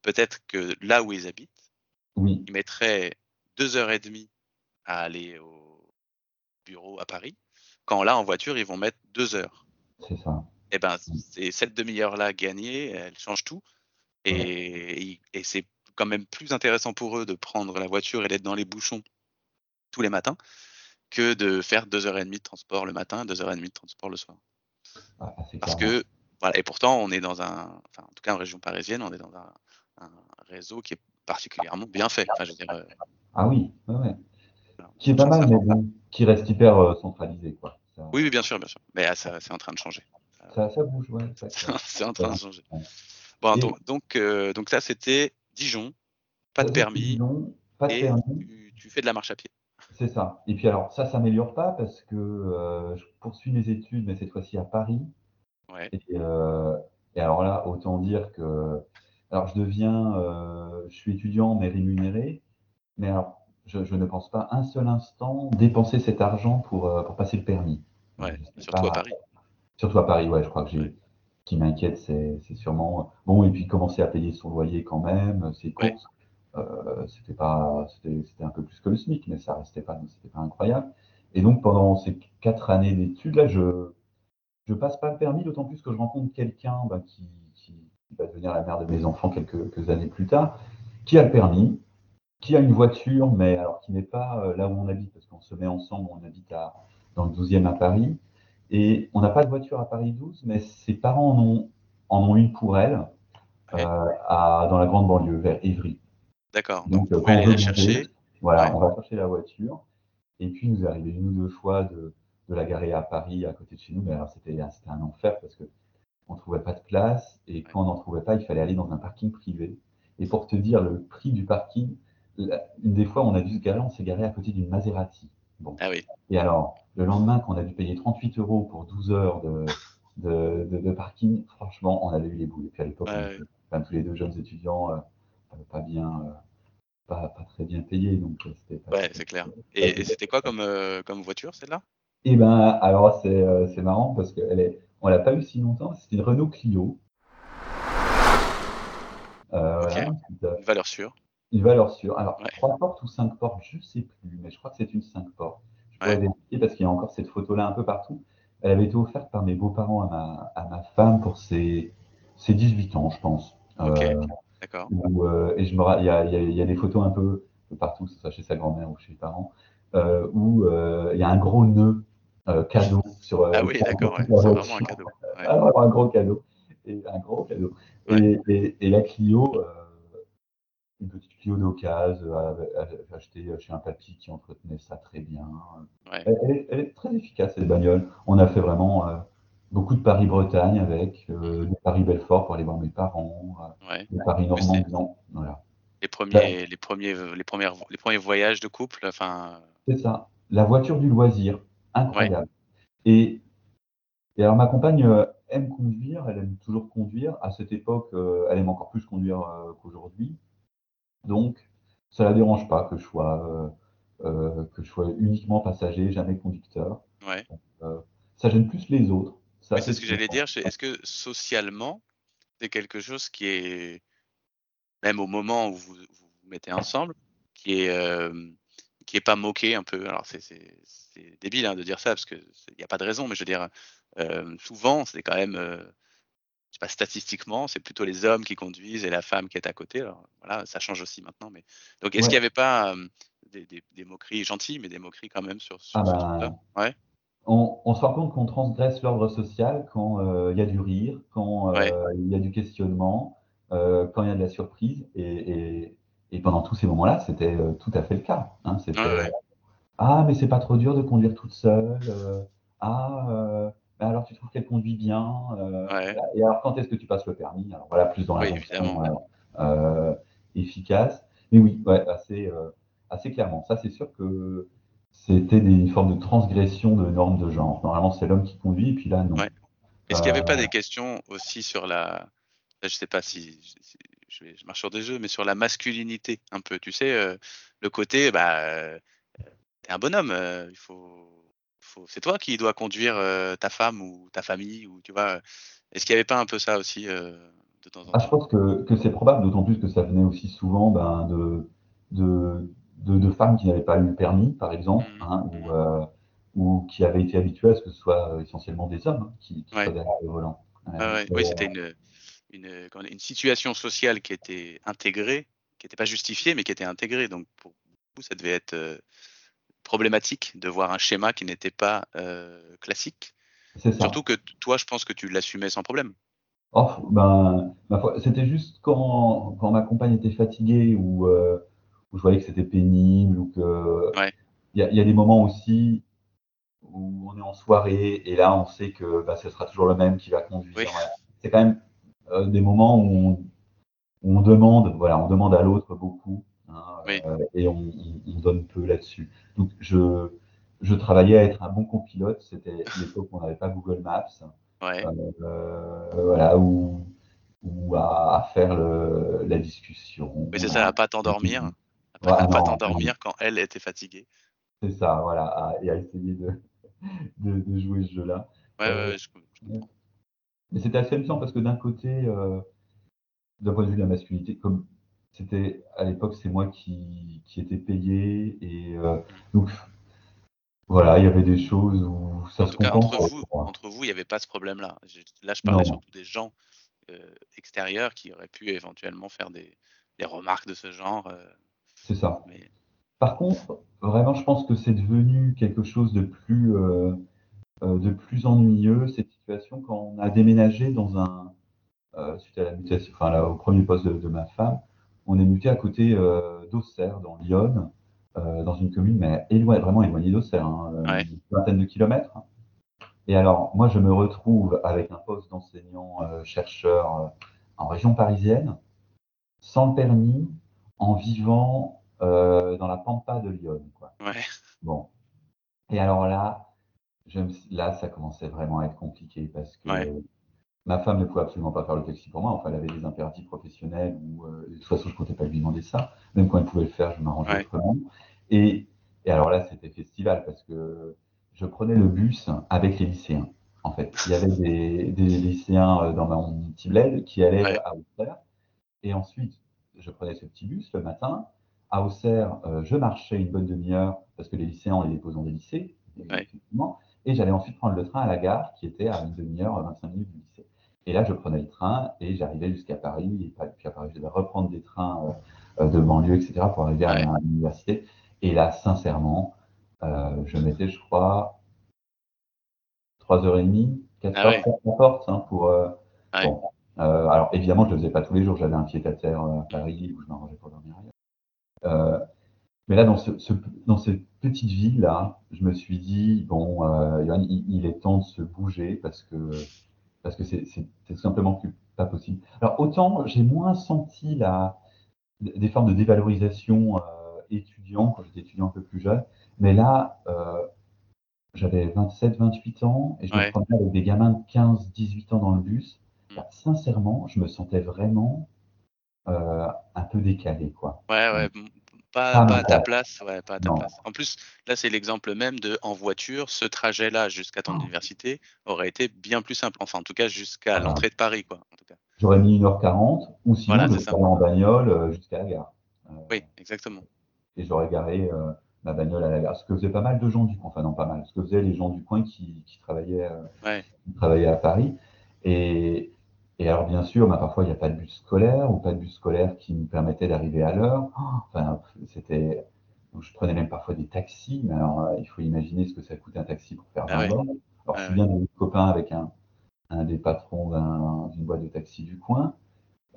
peut-être que là où ils habitent, oui. ils mettraient deux heures et demie à aller au bureau à Paris, quand là, en voiture, ils vont mettre deux heures. C'est ça. et ben c'est cette demi-heure-là gagnée, elle change tout. Et, et c'est quand même plus intéressant pour eux de prendre la voiture et d'être dans les bouchons tous les matins que de faire deux heures et demie de transport le matin, deux heures et demie de transport le soir. Ah, Parce que voilà, et pourtant on est dans un, enfin en tout cas en région parisienne, on est dans un, un réseau qui est particulièrement bien fait. Enfin, je veux dire, euh, Ah oui, ouais, Qui est pas ça, mal, ça- mais bon, qui reste hyper euh, centralisé, quoi. Ça, Oui, oui, bien sûr, bien sûr. Mais ah, ça, c'est en train de changer. ça, ça bouge, ouais. ça- ça- c'est en train de changer. Ouais. Bon, Et- donc, donc, euh, donc ça, c'était Dijon, pas de ça, permis, Dijon, Pas de et permis. tu, tu fais de la marche à pied. C'est ça. Et puis alors, ça s'améliore pas parce que euh, je poursuis mes études, mais cette fois-ci à Paris. Ouais. Et, euh, et alors là, autant dire que, alors je deviens, je suis étudiant mais rémunéré, mais alors je, je ne pense pas un seul instant dépenser cet argent pour, euh, pour passer le permis. Ouais, surtout pas- à Paris. Surtout à Paris, ouais, je crois que j'ai. Ouais. Ce qui m'inquiète, c'est sûrement bon et puis commencer à payer son loyer quand même, ses Ouais. courses. Euh, c'était pas, c'était c'était un peu plus que le SMIC, mais ça restait pas, c'était pas incroyable. Et donc pendant ces quatre années d'études là, je je passe pas le permis, d'autant plus que je rencontre quelqu'un bah, qui, qui va devenir la mère de mes enfants quelques, quelques années plus tard, qui a le permis, qui a une voiture, mais alors qui n'est pas euh, là où on habite, parce qu'on se met ensemble, on habite à, dans le 12e à Paris, et on n'a pas de voiture à Paris 12, mais ses parents en ont, en ont une pour elle, Ouais. euh, à, dans la grande banlieue, vers Évry. D'accord. Donc, euh, on aller la chercher. Voilà, Ouais. on va chercher la voiture. Et puis, il nous est arrivé une ou deux fois de, de la garer à Paris, à côté de chez nous. Mais alors, c'était un enfer parce que on trouvait pas de place. Et quand on n'en trouvait pas, il fallait aller dans un parking privé. Et pour te dire le prix du parking, la- une des fois, on a dû se garer, on s'est garé à côté d'une Maserati. Bon. Ah oui. Et alors, le lendemain, quand on a dû payer 38 euros pour 12 heures de, de, de- de parking, franchement, on avait eu les boules. Et puis à l'époque, tous les deux jeunes étudiants, euh, pas bien, euh, pas, pas très bien payés. Donc, euh, c'était Ouais, c'est clair. Et, et c'était quoi comme, euh, comme voiture, celle-là? Et ben, alors c'est marrant parce qu'elle est, on l'a pas eu si longtemps. C'était une Renault Clio. Ok. voilà, une, Une valeur sûre. Une valeur sûre. Alors, Ouais. trois portes ou cinq portes, je sais plus, mais je crois que c'est une cinq portes. Je pourrais vérifier parce qu'il y a encore cette photo-là un peu partout. Elle avait été offerte par mes beaux-parents à ma, à ma femme pour ses, ses 18 ans, je pense. Euh, D'accord. où, euh, et je me ra- il y a, il y a- il y a des photos un peu partout, que ce soit chez sa grand-mère ou chez les parents, euh, où euh, il y a un gros nœud euh, cadeau sur. euh, Ah oui, sur d'accord, ouais. la C'est voiture. vraiment un cadeau. Ouais. Ah, un gros cadeau. Et un gros cadeau. Et, et, et la Clio, une petite Clio d'occasion, euh, euh, achetée chez un papy qui entretenait ça très bien. Ouais. Elle, elle est, elle est très efficace, cette bagnole. On a fait vraiment euh, beaucoup de Paris-Bretagne avec, euh, des Paris-Belfort pour aller voir mes parents, euh, Ouais. des Paris-Normandie. Voilà. Les premiers, les premiers, les premières, les premiers voyages de couple. Enfin, C'est ça. La voiture du loisir. Incroyable. Et, et alors, ma compagne euh, aime conduire, elle aime toujours conduire. À cette époque, euh, elle aime encore plus conduire euh, qu'aujourd'hui. Donc, ça la dérange pas que je sois, euh, euh, que je sois uniquement passager, jamais conducteur. ouais. Ça gêne plus les autres. Ça, c'est ce que j'allais dire. Est-ce que socialement, c'est quelque chose qui est, même au moment où vous vous, vous mettez ensemble, qui est, euh, qui est pas moqué un peu? Alors c'est c'est- c'est débile hein, de dire ça parce que il n'y a pas de raison, mais je veux dire, euh, souvent c'est quand même, euh, je sais pas statistiquement, c'est plutôt les hommes qui conduisent et la femme qui est à côté. Alors voilà, ça change aussi maintenant. Mais donc est-ce Ouais. qu'il n'y avait pas euh, des, des- des moqueries gentilles, mais des moqueries quand même sur, sur Ah ce bah, Ouais. On, on se rend compte qu'on transgresse l'ordre social quand euh, il y a du rire, quand euh, Ouais. il y a du questionnement, euh, quand il y a de la surprise. Et, et- et pendant tous ces moments-là, c'était tout à fait le cas. hein. Ouais. Ah, mais c'est pas trop dur de conduire toute seule. ah, alors tu trouves qu'elle conduit bien. euh, Ouais. Et alors quand est-ce que tu passes le permis? Alors voilà, plus dans Oui, la évidemment. euh, efficace. Mais oui, ouais, assez, euh, assez clairement. Ça, c'est sûr que c'était des- une forme de transgression de normes de genre. Normalement, c'est l'homme qui conduit, et puis là, non. Ouais. Est-ce qu'il n'y avait pas des questions aussi sur la, là, je sais pas si, si- je, vais- je marche sur des jeux, mais sur la masculinité un peu, tu sais, euh, le côté, bah, euh, t'es un bonhomme, euh, il faut, faut, c'est toi qui dois conduire euh, ta femme ou ta famille ou tu vois. euh, Est-ce qu'il n'y avait pas un peu ça aussi euh, de temps en Ah, je temps pense que, que c'est probable, d'autant plus que ça venait aussi souvent ben, de, de, de, de femmes qui n'avaient pas eu le permis, par exemple, Mhm. hein, euh, ou qui avaient été habitués à ce que ce soit essentiellement des hommes hein, qui, qui Ouais. soient derrière le volant. Ah ouais, oui, c'était une, une, situation sociale qui était intégrée, qui n'était pas justifiée, mais qui était intégrée. Donc, pour vous, ça devait être problématique de voir un schéma qui n'était pas euh, classique. Surtout que toi, je pense que tu l'assumais sans problème. Oh, ben, c'était juste quand, quand ma compagne était fatiguée ou euh, où je voyais que c'était pénible ou que Ouais. il y a, il y a des moments aussi où on est en soirée et là on sait que bah, ce sera toujours le même qui va conduire. Oui. Voilà. C'est quand même euh, des moments où on, où on demande, voilà, on demande à l'autre beaucoup hein, Oui. euh, et on, on- on donne peu là-dessus. Donc je, je travaillais à être un bon copilote. C'était l'époque où on n'avait pas Google Maps Ouais, euh, voilà, ou, ou à, à faire le, la discussion. mais c'est ça, à pas t'endormir, à Ouais, pas, t'endormir quand elle était fatiguée. C'est ça, voilà, à- et à essayer de, de, de jouer ce jeu-là. Ouais, Euh, ouais, ouais, je, je comprends. Mais c'était assez amusant parce que d'un côté, euh, d'un point de vue de la masculinité, comme c'était à l'époque, c'est moi qui, qui étais payé, et euh, donc voilà, il y avait des choses où ça En se cas, entre vous, entre il n'y avait pas ce problème-là. Là, je parlais Non. surtout des gens euh, extérieurs qui auraient pu éventuellement faire des, des remarques de ce genre. euh, C'est ça. mais Par contre, vraiment, je pense que c'est devenu quelque chose de plus, de plus ennuyeux, cette situation, quand on a déménagé dans un, suite à la mutation, enfin, là, au premier poste de, de ma femme, on est muté à côté euh, d'Auxerre, dans Lyon, euh, dans une commune, mais éloignée, vraiment éloignée d'Auxerre, hein, euh, Ouais. une vingtaine de kilomètres. Et alors, moi, je me retrouve avec un poste d'enseignant-chercheur euh, en région parisienne, sans le permis, en vivant euh, dans la pampa de Lyon. Quoi. ouais, Bon. Et alors là, je me là, ça commençait vraiment à être compliqué parce que Ouais. Ma femme ne pouvait absolument pas faire le taxi pour moi. Enfin, elle avait des interdits professionnels ou euh, de toute façon, je ne comptais pas lui demander ça. Même quand elle pouvait le faire, je m'arrangeais Ouais. autrement. Et, et alors là, c'était festival parce que je prenais le bus avec les lycéens. En fait, il y avait des, des lycéens euh, dans mon petit bled qui allaient Ouais. à Auxerre. Et ensuite, je prenais ce petit bus le matin. À Auxerre, euh, je marchais une bonne demi-heure parce que les lycéens, on les dépose dans des lycées, Ouais. Et j'allais ensuite prendre le train à la gare qui était à une demi-heure, 25 minutes du lycée. Et là, je prenais le train et j'arrivais jusqu'à Paris. Et puis à Paris, je devais reprendre des trains euh, euh, de banlieue, etc., pour arriver à, l'université. Et là, sincèrement, euh, je mettais, je crois, 3h30, 4 Ah ouais. pour la porte hein, pour. euh, Ouais. bon. Euh, alors évidemment, je ne le faisais pas tous les jours. J'avais un pied à terre à Paris où je m'arrangeais pour dormir ailleurs. Mais là, dans, ce, ce- dans cette petite ville-là, je me suis dit, bon, il, il est temps de se bouger parce que parce que c'est tout simplement plus pas possible. Alors autant j'ai moins senti la, des formes de dévalorisation euh, étudiant quand j'étais étudiant un peu plus jeune, mais là, euh, j'avais 27, 28 ans et je me Ouais. promenais avec des gamins de 15, 18 ans dans le bus. Mm. Bah, sincèrement, je me sentais vraiment euh, un peu décalé, quoi. Ouais, ouais, pas, Ah, à ta place, ouais, pas à ta place. En plus, là, c'est l'exemple même de en voiture, ce trajet-là jusqu'à ton université aurait été bien plus simple. Enfin, en tout cas, jusqu'à l'entrée de Paris, quoi. En tout cas. J'aurais mis 1h40 ou sinon Voilà, je en bagnole euh, jusqu'à la gare. Euh, Oui, exactement. et j'aurais garé euh, ma bagnole à la gare. Ce que faisaient pas mal de gens du coin, enfin non pas mal, ce que faisaient les gens du coin qui, qui travaillaient, euh, Ouais. qui travaillaient à Paris. Et, et alors bien sûr, bah, parfois il n'y a pas de bus scolaire ou pas de bus scolaire qui me permettait d'arriver à l'heure. Enfin, c'était, donc, je prenais même parfois des taxis, mais alors euh, il faut imaginer ce que ça coûte un taxi pour faire Ah 20 ouais. bornes. Alors Ah je suis ouais. bien devenu copain avec un, un des patrons d'un- d'une boîte de taxi du coin.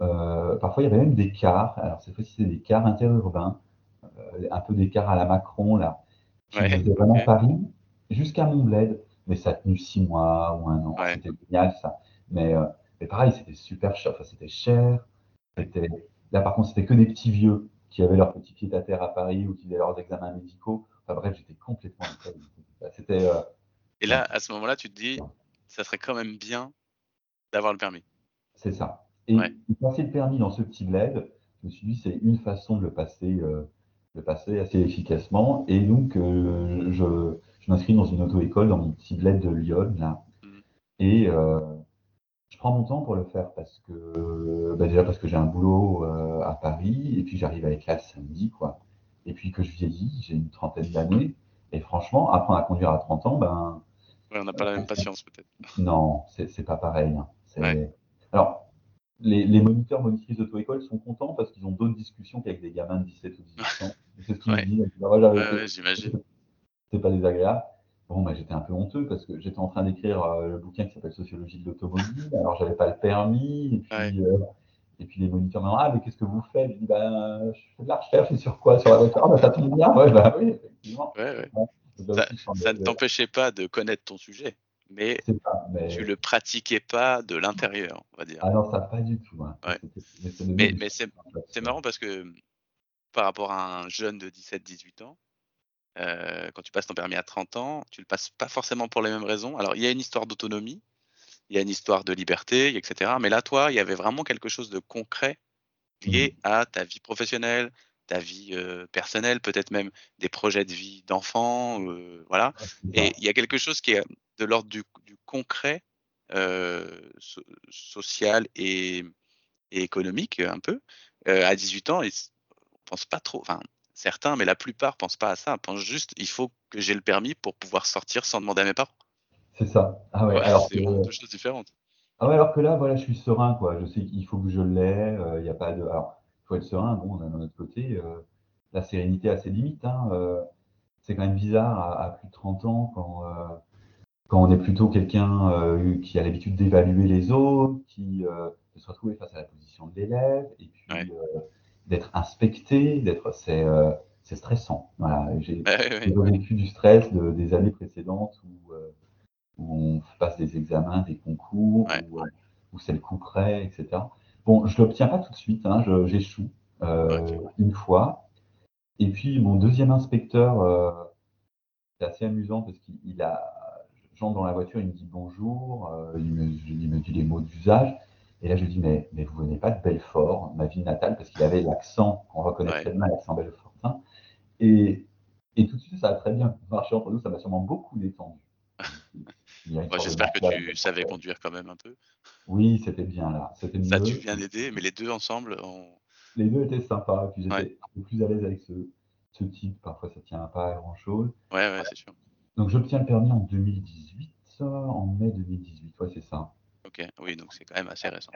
Euh, parfois, il y avait même des cars. Alors, cette fois-ci, c'était des cars interurbains, euh, un peu des cars à la Macron, là, Ouais, faisaient vraiment ok. Paris jusqu'à Montbled. Mais ça a tenu six mois ou un an. Ouais. C'était génial, ça. Mais, euh, mais pareil, c'était super cher. Enfin, c'était cher. C'était... Là, par contre, c'était que des petits vieux qui avaient leur petit pied à terre à Paris ou qui faisaient leurs examens médicaux. Enfin, bref, j'étais complètement. C'était. euh, Et là, à ce moment-là, tu te dis, ça serait quand même bien d'avoir le permis. C'est ça. Et Ouais. passer le permis dans ce petit bled, je me suis dit, c'est une façon de le passer, euh, de passer assez efficacement. Et donc, euh, je, je m'inscris dans une auto-école dans mon petit bled de Lyon, là. Mhm. Et euh, prends mon temps pour le faire parce que, bah déjà parce que j'ai un boulot euh, à Paris, et puis j'arrive à le samedi, quoi. Et puis que je vieillis, j'ai une trentaine d'années. Et franchement, apprendre à conduire à 30 ans, ben. on n'a pas la même patience peut-être. Non, c'est pas pareil. Hein. Alors, les, moniteurs, monitrices d'auto-école sont contents parce qu'ils ont d'autres discussions qu'avec des gamins de 17 ou 18 ans. C'est ce qu'ils me disent. Ouais, j'imagine. C'est pas désagréable. Bon, bah, j'étais un peu honteux parce que j'étais en train d'écrire euh, le bouquin qui s'appelle Sociologie de l'automobile. Alors, j'avais pas le permis. Et puis, euh, et puis les moniteurs me disent Ah, mais qu'est-ce que vous faites? Je dis ben, Je fais de la recherche. Et sur quoi? Sur la voiture Ah, bah, ça tombe bien. Ouais, bah, oui, effectivement. ça, ne t'empêchait pas de connaître ton sujet, mais, tu le pratiquais pas de l'intérieur, on va dire. Ah non, ça pas du tout. Hein. Mais, mais c'est marrant parce que par rapport à un jeune de 17-18 ans, euh, quand tu passes ton permis à 30 ans, tu le passes pas forcément pour les mêmes raisons. Alors, il y a une histoire d'autonomie, il y a une histoire de liberté, etc. Mais là, toi, il y avait vraiment quelque chose de concret lié mmh. à ta vie professionnelle, ta vie euh, personnelle, peut-être même des projets de vie d'enfant, euh, voilà. Et il y a quelque chose qui est de l'ordre du, concret, social et, et, économique un peu. à 18 ans, et on pense pas trop. Enfin, certains, mais la plupart pensent pas à ça. Pensent juste, il faut que j'ai le permis pour pouvoir sortir sans demander à mes parents. C'est ça. Ah ouais, alors c'est deux choses différentes. Ah ouais, alors que là, voilà, je suis serein, quoi. Je sais qu'il faut que je l'ai. Il n'y a pas de. Alors, il faut être serein. Bon, d'un autre côté, euh, la sérénité a ses limites. Hein, euh, c'est quand même bizarre à, plus de 30 ans quand, euh, quand on est plutôt quelqu'un qui a l'habitude d'évaluer les autres, qui se retrouver face à la position de l'élève, et puis d'être inspecté, d'être c'est euh, c'est stressant. Voilà, j'ai vécu du stress de, des années précédentes où, euh, où, on passe des examens, des concours, où, euh, où c'est le coup près, etc. Bon, je l'obtiens pas tout de suite, hein, j'échoue une fois. Et puis mon deuxième inspecteur, c'est assez amusant parce qu'il a, j'entre dans la voiture, il me dit bonjour, il me, il me dit les mots d'usage. Et là, je lui dis, mais, mais vous venez pas de Belfort, ma ville natale, parce qu'il avait l'accent, on reconnaît très bien l'accent belfortin. Et, et tout de suite, ça a très bien marché entre nous, ça m'a sûrement beaucoup détendu. J'espère que tu savais conduire quand même un peu. Oui, c'était bien là. Ça a dû bien aider, mais les deux ensemble Les deux étaient sympas, puis j'étais plus à l'aise avec ce, ce, type. Parfois, ça tient pas à grand chose. Ouais, ouais, c'est sûr. Donc, j'obtiens le permis en 2018, en mai 2018, ouais, c'est ça. Ok, oui, donc c'est quand même assez récent.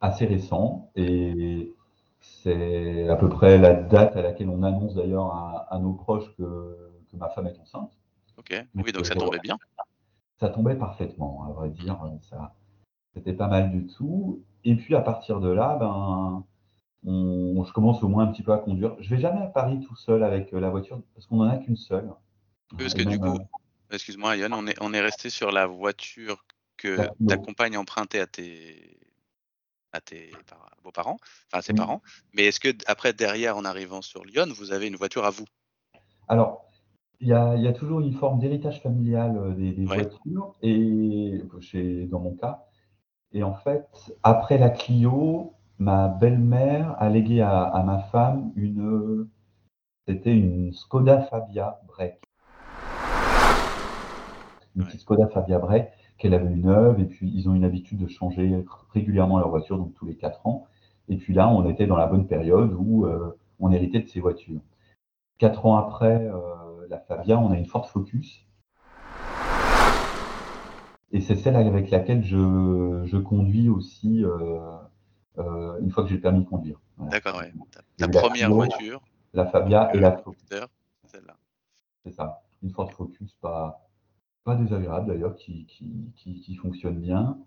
Assez récent, et c'est à peu près la date à laquelle on annonce d'ailleurs à, nos proches que, ma femme est enceinte. Ok, oui, donc ça tombait bien. Ça tombait parfaitement, à vrai dire. Ça, c'était pas mal du tout. Et puis à partir de là, ben, je commence au moins un petit peu à conduire. Je vais jamais à Paris tout seul avec la voiture parce qu'on n'en a qu'une seule. Parce que du coup, euh, excuse-moi Yann, on est, on est resté sur la voiture que ta compagne empruntait à tes, à tes beaux-parents, enfin à ses parents. Mais est-ce que après, derrière, en arrivant sur Lyon, vous avez une voiture à vous? Alors, il y, a, toujours une forme d'héritage familial euh, des, voitures, et chez, dans mon cas. Et en fait, après la Clio, ma belle-mère a légué à, ma femme une, c'était une Skoda Fabia Break. Une petite Skoda Fabia Break qu'elle avait une neuve, et puis ils ont une habitude de changer régulièrement leur voiture, donc tous les quatre ans. Et puis là, on était dans la bonne période où euh, on héritait de ces voitures. Quatre ans après euh, la Fabia, on a une Ford Focus. Et c'est celle avec laquelle je, conduis aussi euh, une fois que j'ai le permis de conduire. D'accord, ouais. Ta, première voiture. La Fabia et la Focus. C'est ça. Une Ford Focus, pas, pas désagréable d'ailleurs, qui, qui, fonctionne bien,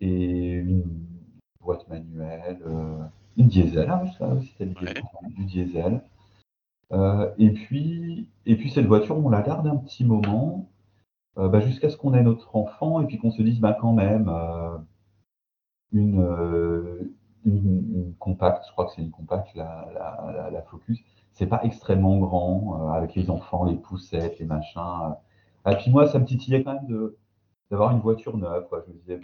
et une boîte manuelle, euh, une diesel, ah, c'était du diesel. Euh, et, puis, et puis cette voiture, on la garde un petit moment, euh, bah, jusqu'à ce qu'on ait notre enfant, et puis qu'on se dise, bah, quand même, une, une, compacte, je crois que c'est une compacte, la, la, la Focus, c'est pas extrêmement grand, avec les enfants, les poussettes, les machins ah, puis moi, ça me titillait quand même d'avoir une voiture neuve. Quoi. Je me disais,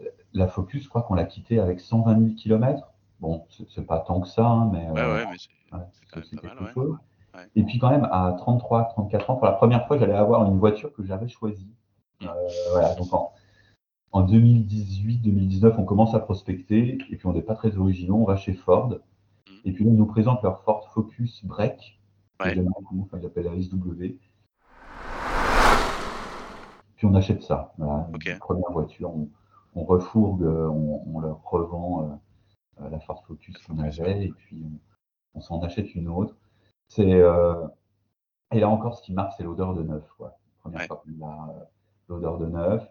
euh, la Focus, je crois qu'on l'a quittée avec 120 000 km. Bon, c'est pas tant que ça, hein, mais, euh, c'est quelque chose. Et puis quand même, à 33, 34 ans, pour la première fois, j'allais avoir une voiture que j'avais choisie. Euh, voilà, donc en, en 2018, 2019, on commence à prospecter, et puis on n'est pas très originaux, on va chez Ford. Mm. Et puis là, ils nous présentent leur Ford Focus Break, ouais. ils appellent la SW. Puis on achète ça. Voilà, première voiture, on, on refourgue, on, on leur revend euh, euh, la Ford Focus qu'on avait, et puis on, on s'en achète une autre. C'est euh, et là encore, ce qui marque, c'est l'odeur de neuf. Quoi. Première Ouais. fois qu'on a l'odeur de neuf.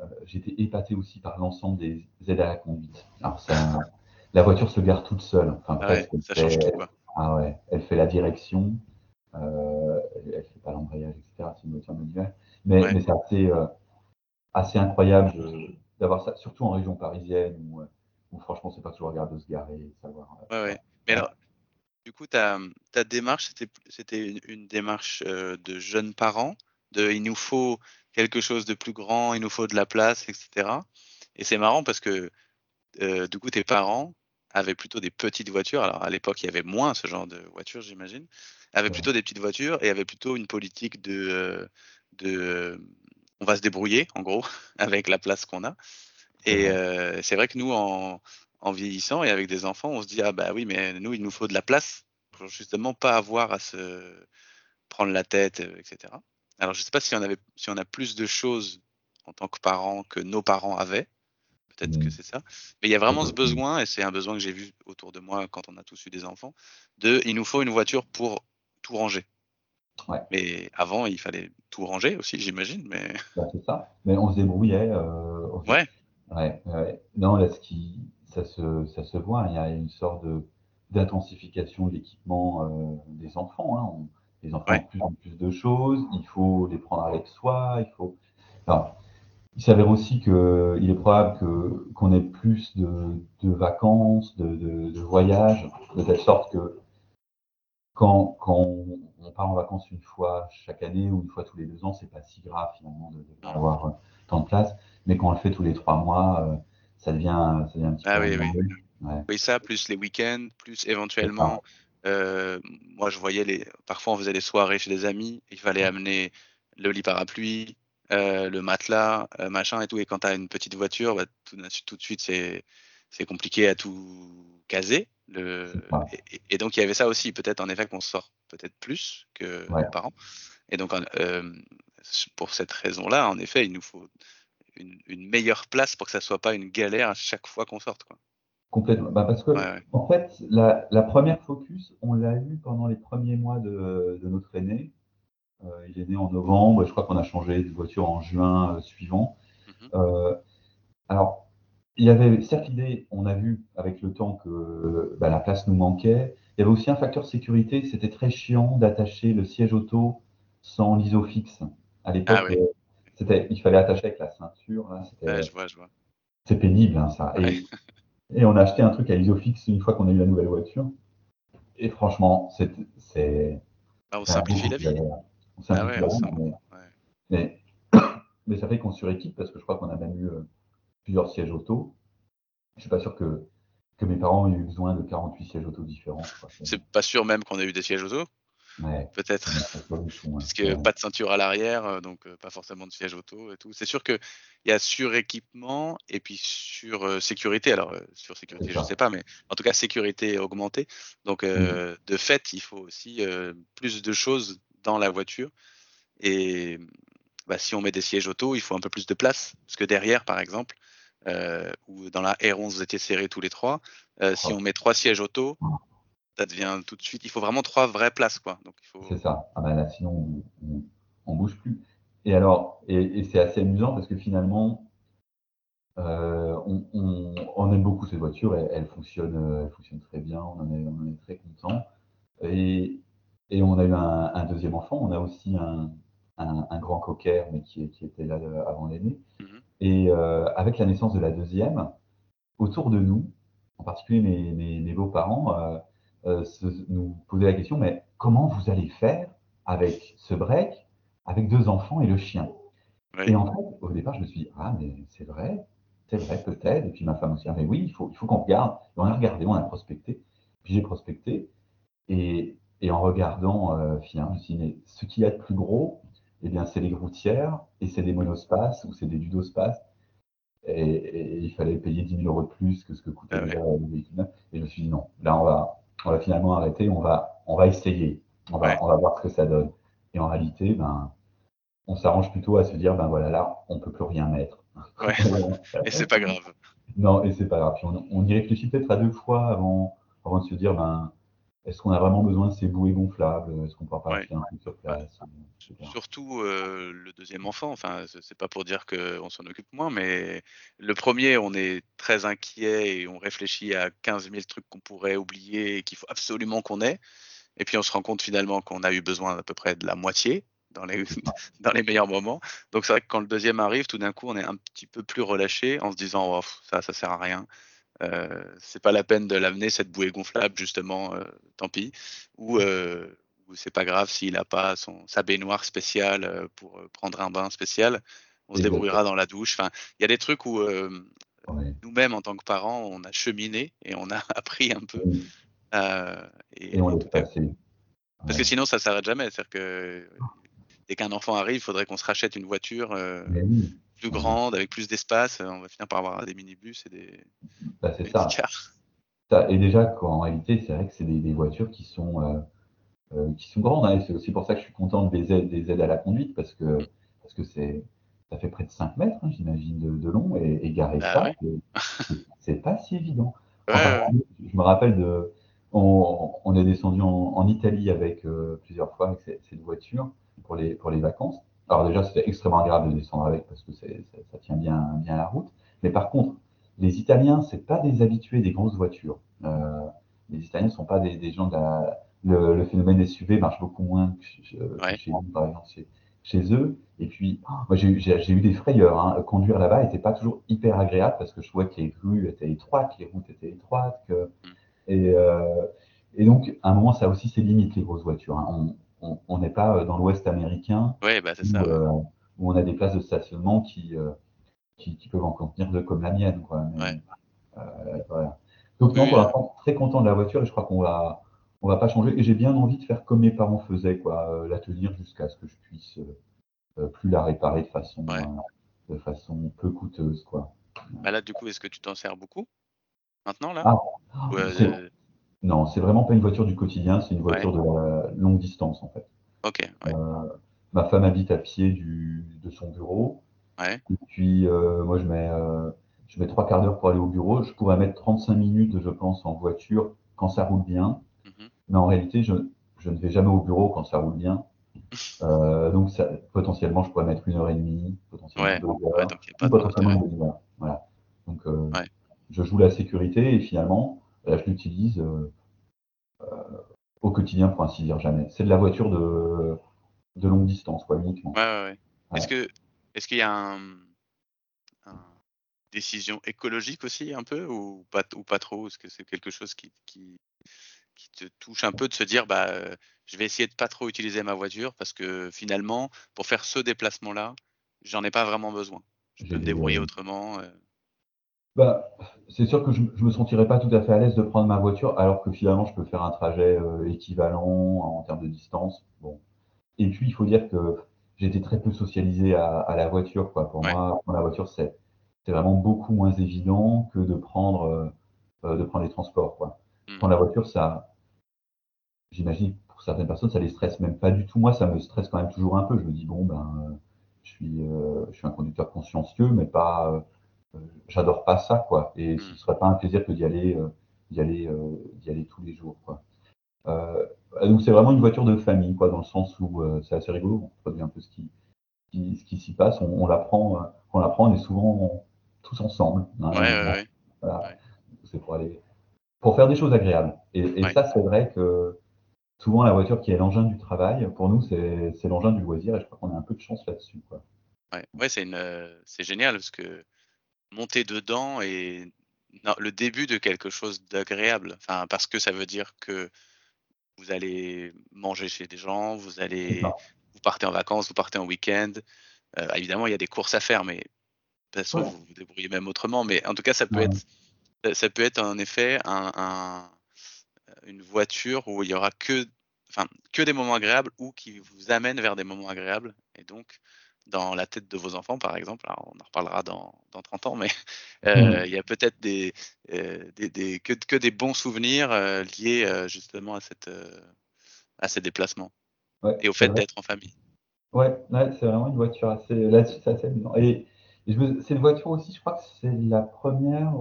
Euh, J'étais épaté aussi par l'ensemble des aides à la conduite. Alors ça, la voiture se gare toute seule. Enfin, Ah ouais, presque. ça change tout, quoi. ah ouais, elle fait la direction, euh, elle, fait pas l'embrayage, etc. C'est une voiture manuelle. Mais, Ouais. mais c'est assez, euh, assez incroyable d'avoir ça, surtout en région parisienne où, euh, où franchement, c'est pas toujours agréable de se garer et savoir. euh, Ouais, ouais. Mais alors, du coup, ta, ta démarche, c'était, une, une démarche de jeunes parents, de il nous faut quelque chose de plus grand, il nous faut de la place, etc. Et c'est marrant parce que euh, du coup, tes parents avaient plutôt des petites voitures. Alors, à l'époque, il y avait moins ce genre de voitures, j'imagine. Ouais. plutôt des petites voitures et avaient plutôt une politique de, euh, de euh, on va se débrouiller, en gros, avec la place qu'on a. Et euh, c'est vrai que nous, en, en vieillissant et avec des enfants, on se dit ah bah oui, mais nous, il nous faut de la place pour justement pas avoir à se prendre la tête, etc. Alors je sais pas si on avait, si on a plus de choses en tant que parents que nos parents avaient. Peut-être que c'est ça. Mais il y a vraiment ce besoin, et c'est un besoin que j'ai vu autour de moi quand on a tous eu des enfants, de il nous faut une voiture pour tout ranger. Ouais. Mais avant, il fallait tout ranger aussi, j'imagine. Mais Bah, c'est ça. Mais on se débrouillait. euh, ouais, Ouais, ouais. Non, là, ce qui, ça se, ça se voit. Il y a une sorte de d'intensification de l'équipement euh, des enfants. hein. On- les enfants Ouais. ont de plus en plus de choses. Il faut les prendre avec soi. Il faut. Alors, il s'avère aussi que il est probable que qu'on ait plus de, de vacances, de, de, de voyages, de telle sorte que quand, quand on, on part en vacances une fois chaque année ou une fois tous les deux ans, c'est pas si grave finalement de avoir euh, tant de place. Mais quand on le fait tous les trois mois, euh, ça devient, ça devient un petit Ah peu. oui, oui. Ouais, oui, ça, plus les week-ends, plus éventuellement. euh, moi, je voyais les. Parfois, on faisait des soirées chez des amis. Il fallait amener le lit parapluie, le matelas, machin et tout. Et quand tu as une petite voiture, bah, tout, tout de suite, c'est compliqué à tout caser. Le... Et, et donc, il y avait ça aussi. Peut-être, en effet, qu'on sort peut-être plus que Ouais. nos parents. Et donc, euh, pour cette raison-là, en effet, il nous faut une, une meilleure place pour que ça soit pas une galère à chaque fois qu'on sorte. Quoi. complètement. Bah, parce que Ouais, ouais. en fait, la, la première focus, on l'a eu pendant les premiers mois de, de notre aîné. Euh, il est né en novembre je crois qu'on a changé de voiture en juin euh, suivant. Mhm. Euh, alors, il y avait certes l'idée, on a vu avec le temps que bah, la place nous manquait. Il y avait aussi un facteur sécurité. C'était très chiant d'attacher le siège auto sans l'isofix. À l'époque, Ah oui. euh, c'était, il fallait attacher avec la ceinture. Là, c'était, Ouais, je vois, je vois. c'est pénible, hein, ça. Et, Ouais. et on a acheté un truc à isofix une fois qu'on a eu la nouvelle voiture. Et franchement, c'est, c'est, Ah, on simplifie beaucoup la vie. On Ah simplifie ouais, la vie, mais, mais ça fait qu'on suréquipe parce que je crois qu'on a même eu euh, plusieurs sièges auto. Je suis pas sûr que, que mes parents aient eu besoin de 48 sièges auto différents. C'est pas sûr même qu'on a eu des sièges auto, Ouais, peut-être. hein. Puisque Ouais. pas de ceinture à l'arrière, euh, donc euh, pas forcément de siège auto et tout. C'est sûr qu'il y a suréquipement et puis sur euh, sécurité. Alors, euh, sur sécurité, je ça. sais pas, mais en tout cas, sécurité augmentée. Donc, euh, de fait, il faut aussi plus de choses dans la voiture. Et bah, si on met des sièges auto, il faut un peu plus de place. Parce que derrière, par exemple, euh, ou dans la R11, vous étiez serrés tous les trois, euh, si Ouais. on met trois sièges auto, ça devient tout de suite. Il faut vraiment trois vraies places, quoi. Donc, il faut. C'est ça. Ah ben là, sinon, on, on, bouge plus. Et alors, et, et c'est assez amusant parce que finalement, euh, on, on, on aime beaucoup cette voiture. Elle, elle fonctionne, euh, elle fonctionne très bien. On en est, on en est très content. Et, et on a eu un, un deuxième enfant. On a aussi un, un, un grand cocker, mais qui, qui était là avant l'aîné. Mhm. Et euh, avec la naissance de la deuxième, autour de nous, en particulier mes, mes, mes beaux-parents, euh, euh, se, nous posaient la question, mais comment vous allez faire avec ce break, avec deux enfants et le chien? Oui. Et en fait, au départ, je me suis dit, ah, mais c'est vrai, c'est vrai, peut-être. Et puis ma femme aussi, ah, mais oui, il faut, il faut qu'on regarde. Et on a regardé, on a prospecté. Puis j'ai prospecté. Et, et en regardant, euh, finalement, je me suis dit, mais ce qu'il y a de plus gros, eh bien, c'est les groutières et c'est des monospaces ou c'est des ludospaces. Et, et il fallait payer 10 000 euros de plus que ce que coûtait Ah ouais. le véhicule. Et je me suis dit, non, là, on va, on va finalement arrêter, on va, on va essayer. On va, Ouais. on va voir ce que ça donne. Et en réalité, ben, on s'arrange plutôt à se dire, ben voilà, là, on peut plus rien mettre. Ouais. et c'est pas grave. Non, et c'est pas grave. on, on, y réfléchit peut-être à deux fois avant, avant de se dire, ben, est-ce qu'on a vraiment besoin de ces bouées gonflables? Est-ce qu'on peut pas ouais. un peu sur place Surtout euh, le deuxième enfant. Enfin, c'est pas pour dire qu'on s'en occupe moins, mais le premier, on est très inquiet et on réfléchit à 15 000 trucs qu'on pourrait oublier et qu'il faut absolument qu'on ait. Et puis on se rend compte finalement qu'on a eu besoin à peu près de la moitié dans les, dans les meilleurs moments. Donc c'est vrai que quand le deuxième arrive, tout d'un coup, on est un petit peu plus relâché en se disant oh, ça, ça sert à rien. Euh, c'est pas la peine de l'amener cette bouée gonflable justement, euh, tant pis. Ou, euh, ou c'est pas grave s'il a pas son sa baignoire spéciale euh, pour prendre un bain spécial. On se débrouillera dans la douche. Enfin, il y a des trucs où ouais. nous-mêmes en tant que parents, on a cheminé et on a appris un peu. Et, et, on laisse passer. Parce que sinon, ça s'arrête jamais. C'est-à-dire que dès qu'un enfant arrive, il faudrait qu'on se rachète une voiture oui. Plus grande, avec plus d'espace. On va finir par avoir des minibus et des, bah, des ça. cars. Ça. Et déjà, en réalité, c'est vrai que c'est des, des, voitures qui sont, euh, euh, qui sont grandes. Hein, c'est aussi pour ça que je suis content des aides, des aides à la conduite, parce que parce que c'est ça fait près de 5 mètres, hein, j'imagine, de, de, long, et, et garer bah, ça, ouais. c'est pas si évident. Enfin, ouais. Je me rappelle de, on, on est descendu en, en Italie avec euh, plusieurs fois avec cette, cette voiture pour les, pour les vacances. Alors déjà, c'était extrêmement agréable de descendre avec parce que c'est, ça, ça tient bien, bien la route. Mais par contre, les Italiens, c'est pas des habitués des grosses voitures. Euh, les Italiens ne sont pas des, des gens de la, le, le, phénomène SUV marche beaucoup moins que, ouais. chez nous, par exemple, chez, chez eux. Et puis, oh, moi, j'ai, j'ai eu des frayeurs. Hein. Conduire là-bas n'était pas toujours hyper agréable parce que je trouvais que les rues étaient étroites, les routes étaient étroites. Que, Mm. et, euh, et donc, à un moment, ça a aussi ses limites, les grosses voitures. Hein. On n'est pas euh, dans l'Ouest américain ouais, bah, où, ça, euh, où, on a des places de stationnement qui, euh, qui, qui, peuvent en contenir deux comme la mienne. Quoi. Mais, ouais. Euh, voilà. Donc, non, pour l'instant, très content de la voiture et je crois qu'on va, on va pas changer. Et j'ai bien envie de faire comme mes parents faisaient, quoi, la tenir jusqu'à ce que je puisse plus la réparer de façon, ouais. de façon peu coûteuse. Quoi. Bah là, du coup, est-ce que tu t'en sers beaucoup maintenant là? Ah, Non, c'est vraiment pas une voiture du quotidien, c'est une voiture ouais. de longue distance en fait. Ok. Ouais. Euh, ma femme habite à pied du, de son bureau. Ouais. Et puis euh, moi je mets, euh, je mets trois quarts d'heure pour aller au bureau. Je pourrais mettre 35 minutes, je pense, en voiture quand ça roule bien. Mm -hmm. Mais en réalité, je, je, ne vais jamais au bureau quand ça roule bien. donc ça, potentiellement, je pourrais mettre une heure et demie, potentiellement ouais. deux heures, donc pas potentiellement une heure. Voilà. Donc je joue la sécurité et finalement, là, je l'utilise euh, euh, au quotidien pour ainsi dire jamais. C'est de la voiture de, de longue distance, quoi, uniquement. Ouais, ouais, ouais. Est-ce que est-ce qu'il y a un, un, décision écologique aussi un peu ou pas ou pas trop? Est-ce que c'est quelque chose qui, qui, qui te touche un peu de se dire bah je vais essayer de pas trop utiliser ma voiture parce que finalement pour faire ce déplacement là j'en ai pas vraiment besoin. Je peux me débrouiller autrement. Euh... Bah, c'est sûr que je, je me sentirais pas tout à fait à l'aise de prendre ma voiture, alors que finalement je peux faire un trajet euh, équivalent en termes de distance. Bon. Et puis il faut dire que j'étais très peu socialisé à, à, la voiture, quoi. Pour ouais. moi, prendre la voiture, c'est c'est vraiment beaucoup moins évident que de prendre euh, de prendre les transports, quoi. Mmh. Prendre la voiture, ça, j'imagine pour certaines personnes, ça les stresse même pas du tout. Moi, ça me stresse quand même toujours un peu. Je me dis bon, ben, je suis euh, je suis un conducteur consciencieux, mais pas euh, j'adore pas ça quoi. Et ce serait pas un plaisir que d'y aller euh, d'y aller euh, d'y aller tous les jours quoi. Donc c'est vraiment une voiture de famille quoi dans le sens où c'est assez rigolo on produit un peu ce qui, qui ce qui s'y passe. On, on l'apprend on l'apprend on est souvent tous ensemble hein, ouais, ouais, ouais. Voilà. c'est pour aller pour faire des choses agréables. Et, et ça c'est vrai que souvent la voiture qui est l'engin du travail pour nous c'est l'engin du loisir et je crois qu'on a un peu de chance là-dessus quoi. Ouais, ouais c'est une c'est génial parce que monter dedans et non, le début de quelque chose d'agréable. Enfin, parce que ça veut dire que vous allez manger chez des gens, vous allez, vous partez en vacances, vous partez en week-end. Euh, évidemment, il y a des courses à faire, mais de toute façon, ouais. vous vous débrouillez même autrement. Mais en tout cas, ça peut ouais. être, ça peut être en effet un, un, une voiture où il y aura que, enfin, que des moments agréables ou qui vous amènent vers des moments agréables. Et donc, dans la tête de vos enfants, par exemple. Alors, on en reparlera dans, dans 30 ans, mais euh, mmh. il y a peut-être des, euh, des, des, que, que, des bons souvenirs euh, liés justement à, cette, à ces déplacements ouais, et au fait d'être en famille. Ouais, ouais, c'est vraiment une voiture assez. Là-dessus, c'est assez amusant. Et, et me- c'est une voiture aussi, je crois que c'est la première,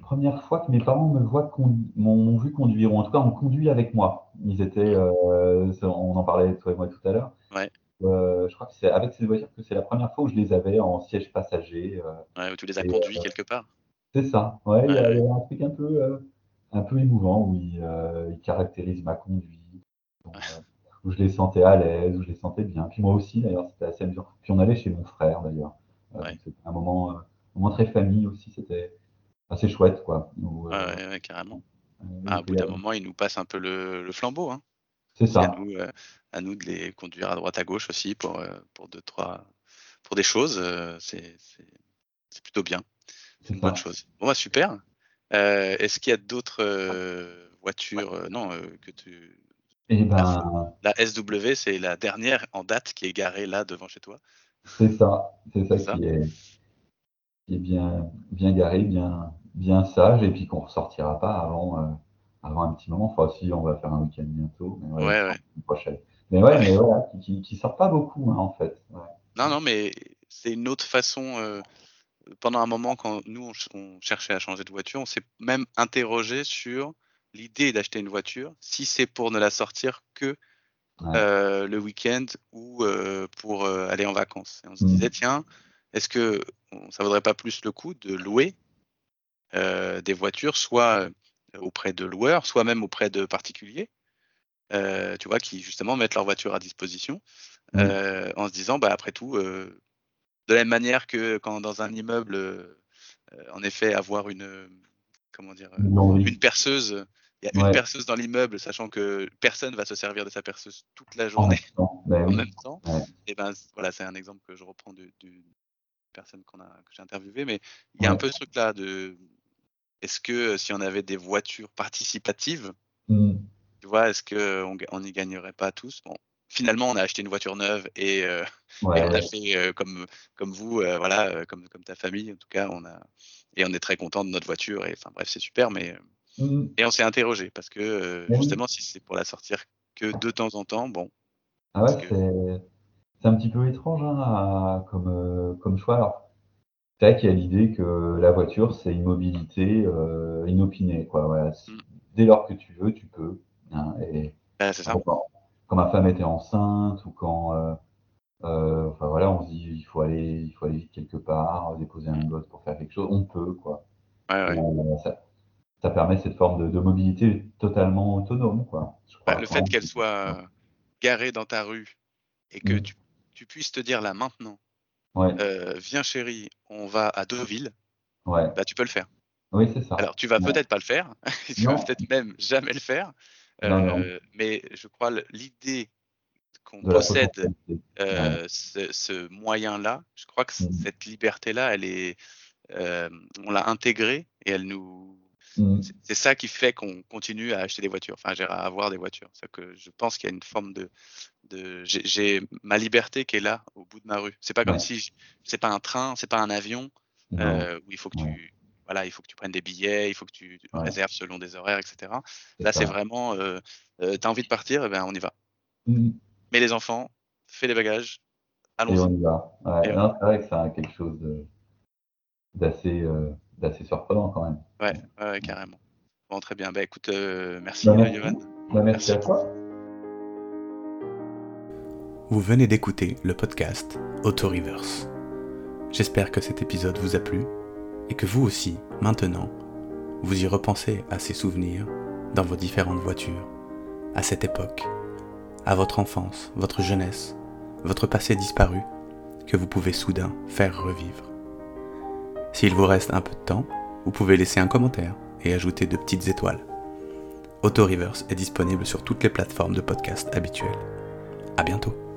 première fois que mes parents me voient m'ont vu conduire, ou en tout cas ont conduit avec moi. Ils étaient, ça, on en parlait toi et moi tout à l'heure. Euh, je crois que c'est avec cette voiture que c'est la première fois où je les avais en siège passager. euh, Ouais, où tu les as Et, conduits quelque part. c'est ça. Ouais, il y, a il un truc un peu, euh, un peu émouvant où il, euh, il caractérise ma conduite, où, euh, où je les sentais à l'aise, où je les sentais bien. Puis moi aussi, d'ailleurs, c'était assez amusant. Puis on allait chez mon frère, d'ailleurs. Euh, Ouais. C'était un moment, euh, un moment très famille aussi. C'était assez chouette, quoi. Où, ouais, euh, ouais, ouais, carrément. euh, Ah, il à bout était- d'un moment, ils nous passent un peu le, le flambeau. Hein. C'est C'est à ça. nous, euh, à nous de les conduire à droite à gauche aussi pour, euh, pour deux, trois, pour des choses. euh, c'est plutôt bien. C'est une ça. bonne chose. Bon, bah, super. Euh, Est-ce qu'il y a d'autres euh, voitures euh, Non, que tu. Et La, ben, la SW, c'est la dernière en date qui est garée là devant chez toi. c'est ça. C'est ça ça? qui est, qui est bien, bien garé, bien, bien sage, et puis qu'on ressortira pas avant, avant un petit moment. Enfin, si, on va faire un week-end bientôt, mais ouais, Ouais, ouais. prochaine. Mais ouais, Ouais. mais voilà, qui, qui, sort pas beaucoup, hein, en fait. Ouais. Non, non, mais c'est une autre façon. euh, pendant un moment, quand nous, on, ch- on cherchait à changer de voiture, on s'est même interrogé sur l'idée d'acheter une voiture, si c'est pour ne la sortir que Ouais. euh, le week-end ou euh, pour aller en vacances. Et on se Mhm. disait, tiens, est-ce que ça vaudrait pas plus le coup de louer des voitures, soit auprès de loueurs, soit même auprès de particuliers, euh, tu vois, qui justement mettent leur voiture à disposition, Mhm. euh, en se disant, bah après tout, euh, de la même manière que quand dans un immeuble, en effet, avoir une, comment dire, Une perceuse, il y a une perceuse dans l'immeuble, sachant que personne va se servir de sa perceuse toute la En journée même temps. Ben en même temps. Ouais. Et ben voilà, c'est un exemple que je reprends d'une personne qu'on a que j'ai interviewée, mais il y a un peu ce truc là de est-ce que euh, si on avait des voitures participatives, Mhm. tu vois, est-ce que on, ga- on n'y gagnerait pas tous? Bon, finalement, on a acheté une voiture neuve et, euh, et on a fait euh, comme comme vous, euh, voilà, euh, comme comme ta famille en tout cas, on a et on est très content de notre voiture et enfin bref, c'est super, mais euh, Mhm. et on s'est interrogé parce que euh, justement, si c'est pour la sortir que de temps en temps, bon, Ah ouais, que c'est un petit peu étrange hein, comme, euh, comme choix. Alors, vrai qu'il y a l'idée que la voiture, c'est une mobilité euh, inopinée, quoi. Voilà. Mm. Dès lors que tu veux, tu peux. hein, et bah, c'est ça. quand, quand ma femme était enceinte ou quand, euh, euh, enfin voilà, on se dit il faut aller, il faut aller vite quelque part, déposer un gosse pour faire quelque chose, on peut, quoi. Ouais, ouais. Euh, ça, ça permet cette forme de, de mobilité totalement autonome, quoi. Je Bah, le fait qu'elle soit garée dans ta rue et que Mm. tu, tu puisses te dire là maintenant, Ouais, euh, viens chérie, on va à Deauville, ouais. bah tu peux le faire. Oui, c'est ça. Alors tu vas Ouais. peut-être pas le faire, tu vas Non. peut-être même jamais le faire, Non, non. euh, mais je crois l'idée qu'on possède euh, ce, ce moyen-là, je crois que Mm. cette liberté-là, elle est, euh, on l'a intégrée et elle nous, Mm. c'est- ça qui fait qu'on continue à acheter des voitures, enfin à avoir des voitures. C'est que je pense qu'il y a une forme de, de j'ai- ma liberté qui est là au bout de ma rue. C'est pas comme Ouais. si c'est pas un train, c'est pas un avion euh, où il faut que Ouais. tu voilà, il faut que tu prennes des billets, il faut que tu Ouais. réserves selon des horaires, etc. Là, c'est vraiment, euh, euh, t'as envie de partir, eh ben on y va. Mm. Mais les enfants, fais les bagages, allons-y. on y va. Ouais, c'est vrai que ça a quelque chose d'assez euh, d'assez surprenant quand même. Ouais, carrément. Bon, très bien. Bah écoute, merci, Bah, merci. Bah, merci Merci. à toi. Vous venez d'écouter le podcast Auto Reverse. J'espère que cet épisode vous a plu et que vous aussi, maintenant, vous y repensez à ces souvenirs dans vos différentes voitures, à cette époque, à votre enfance, votre jeunesse, votre passé disparu, que vous pouvez soudain faire revivre. S'il vous reste un peu de temps, vous pouvez laisser un commentaire et ajouter de petites étoiles. Auto Reverse est disponible sur toutes les plateformes de podcast habituelles. À bientôt.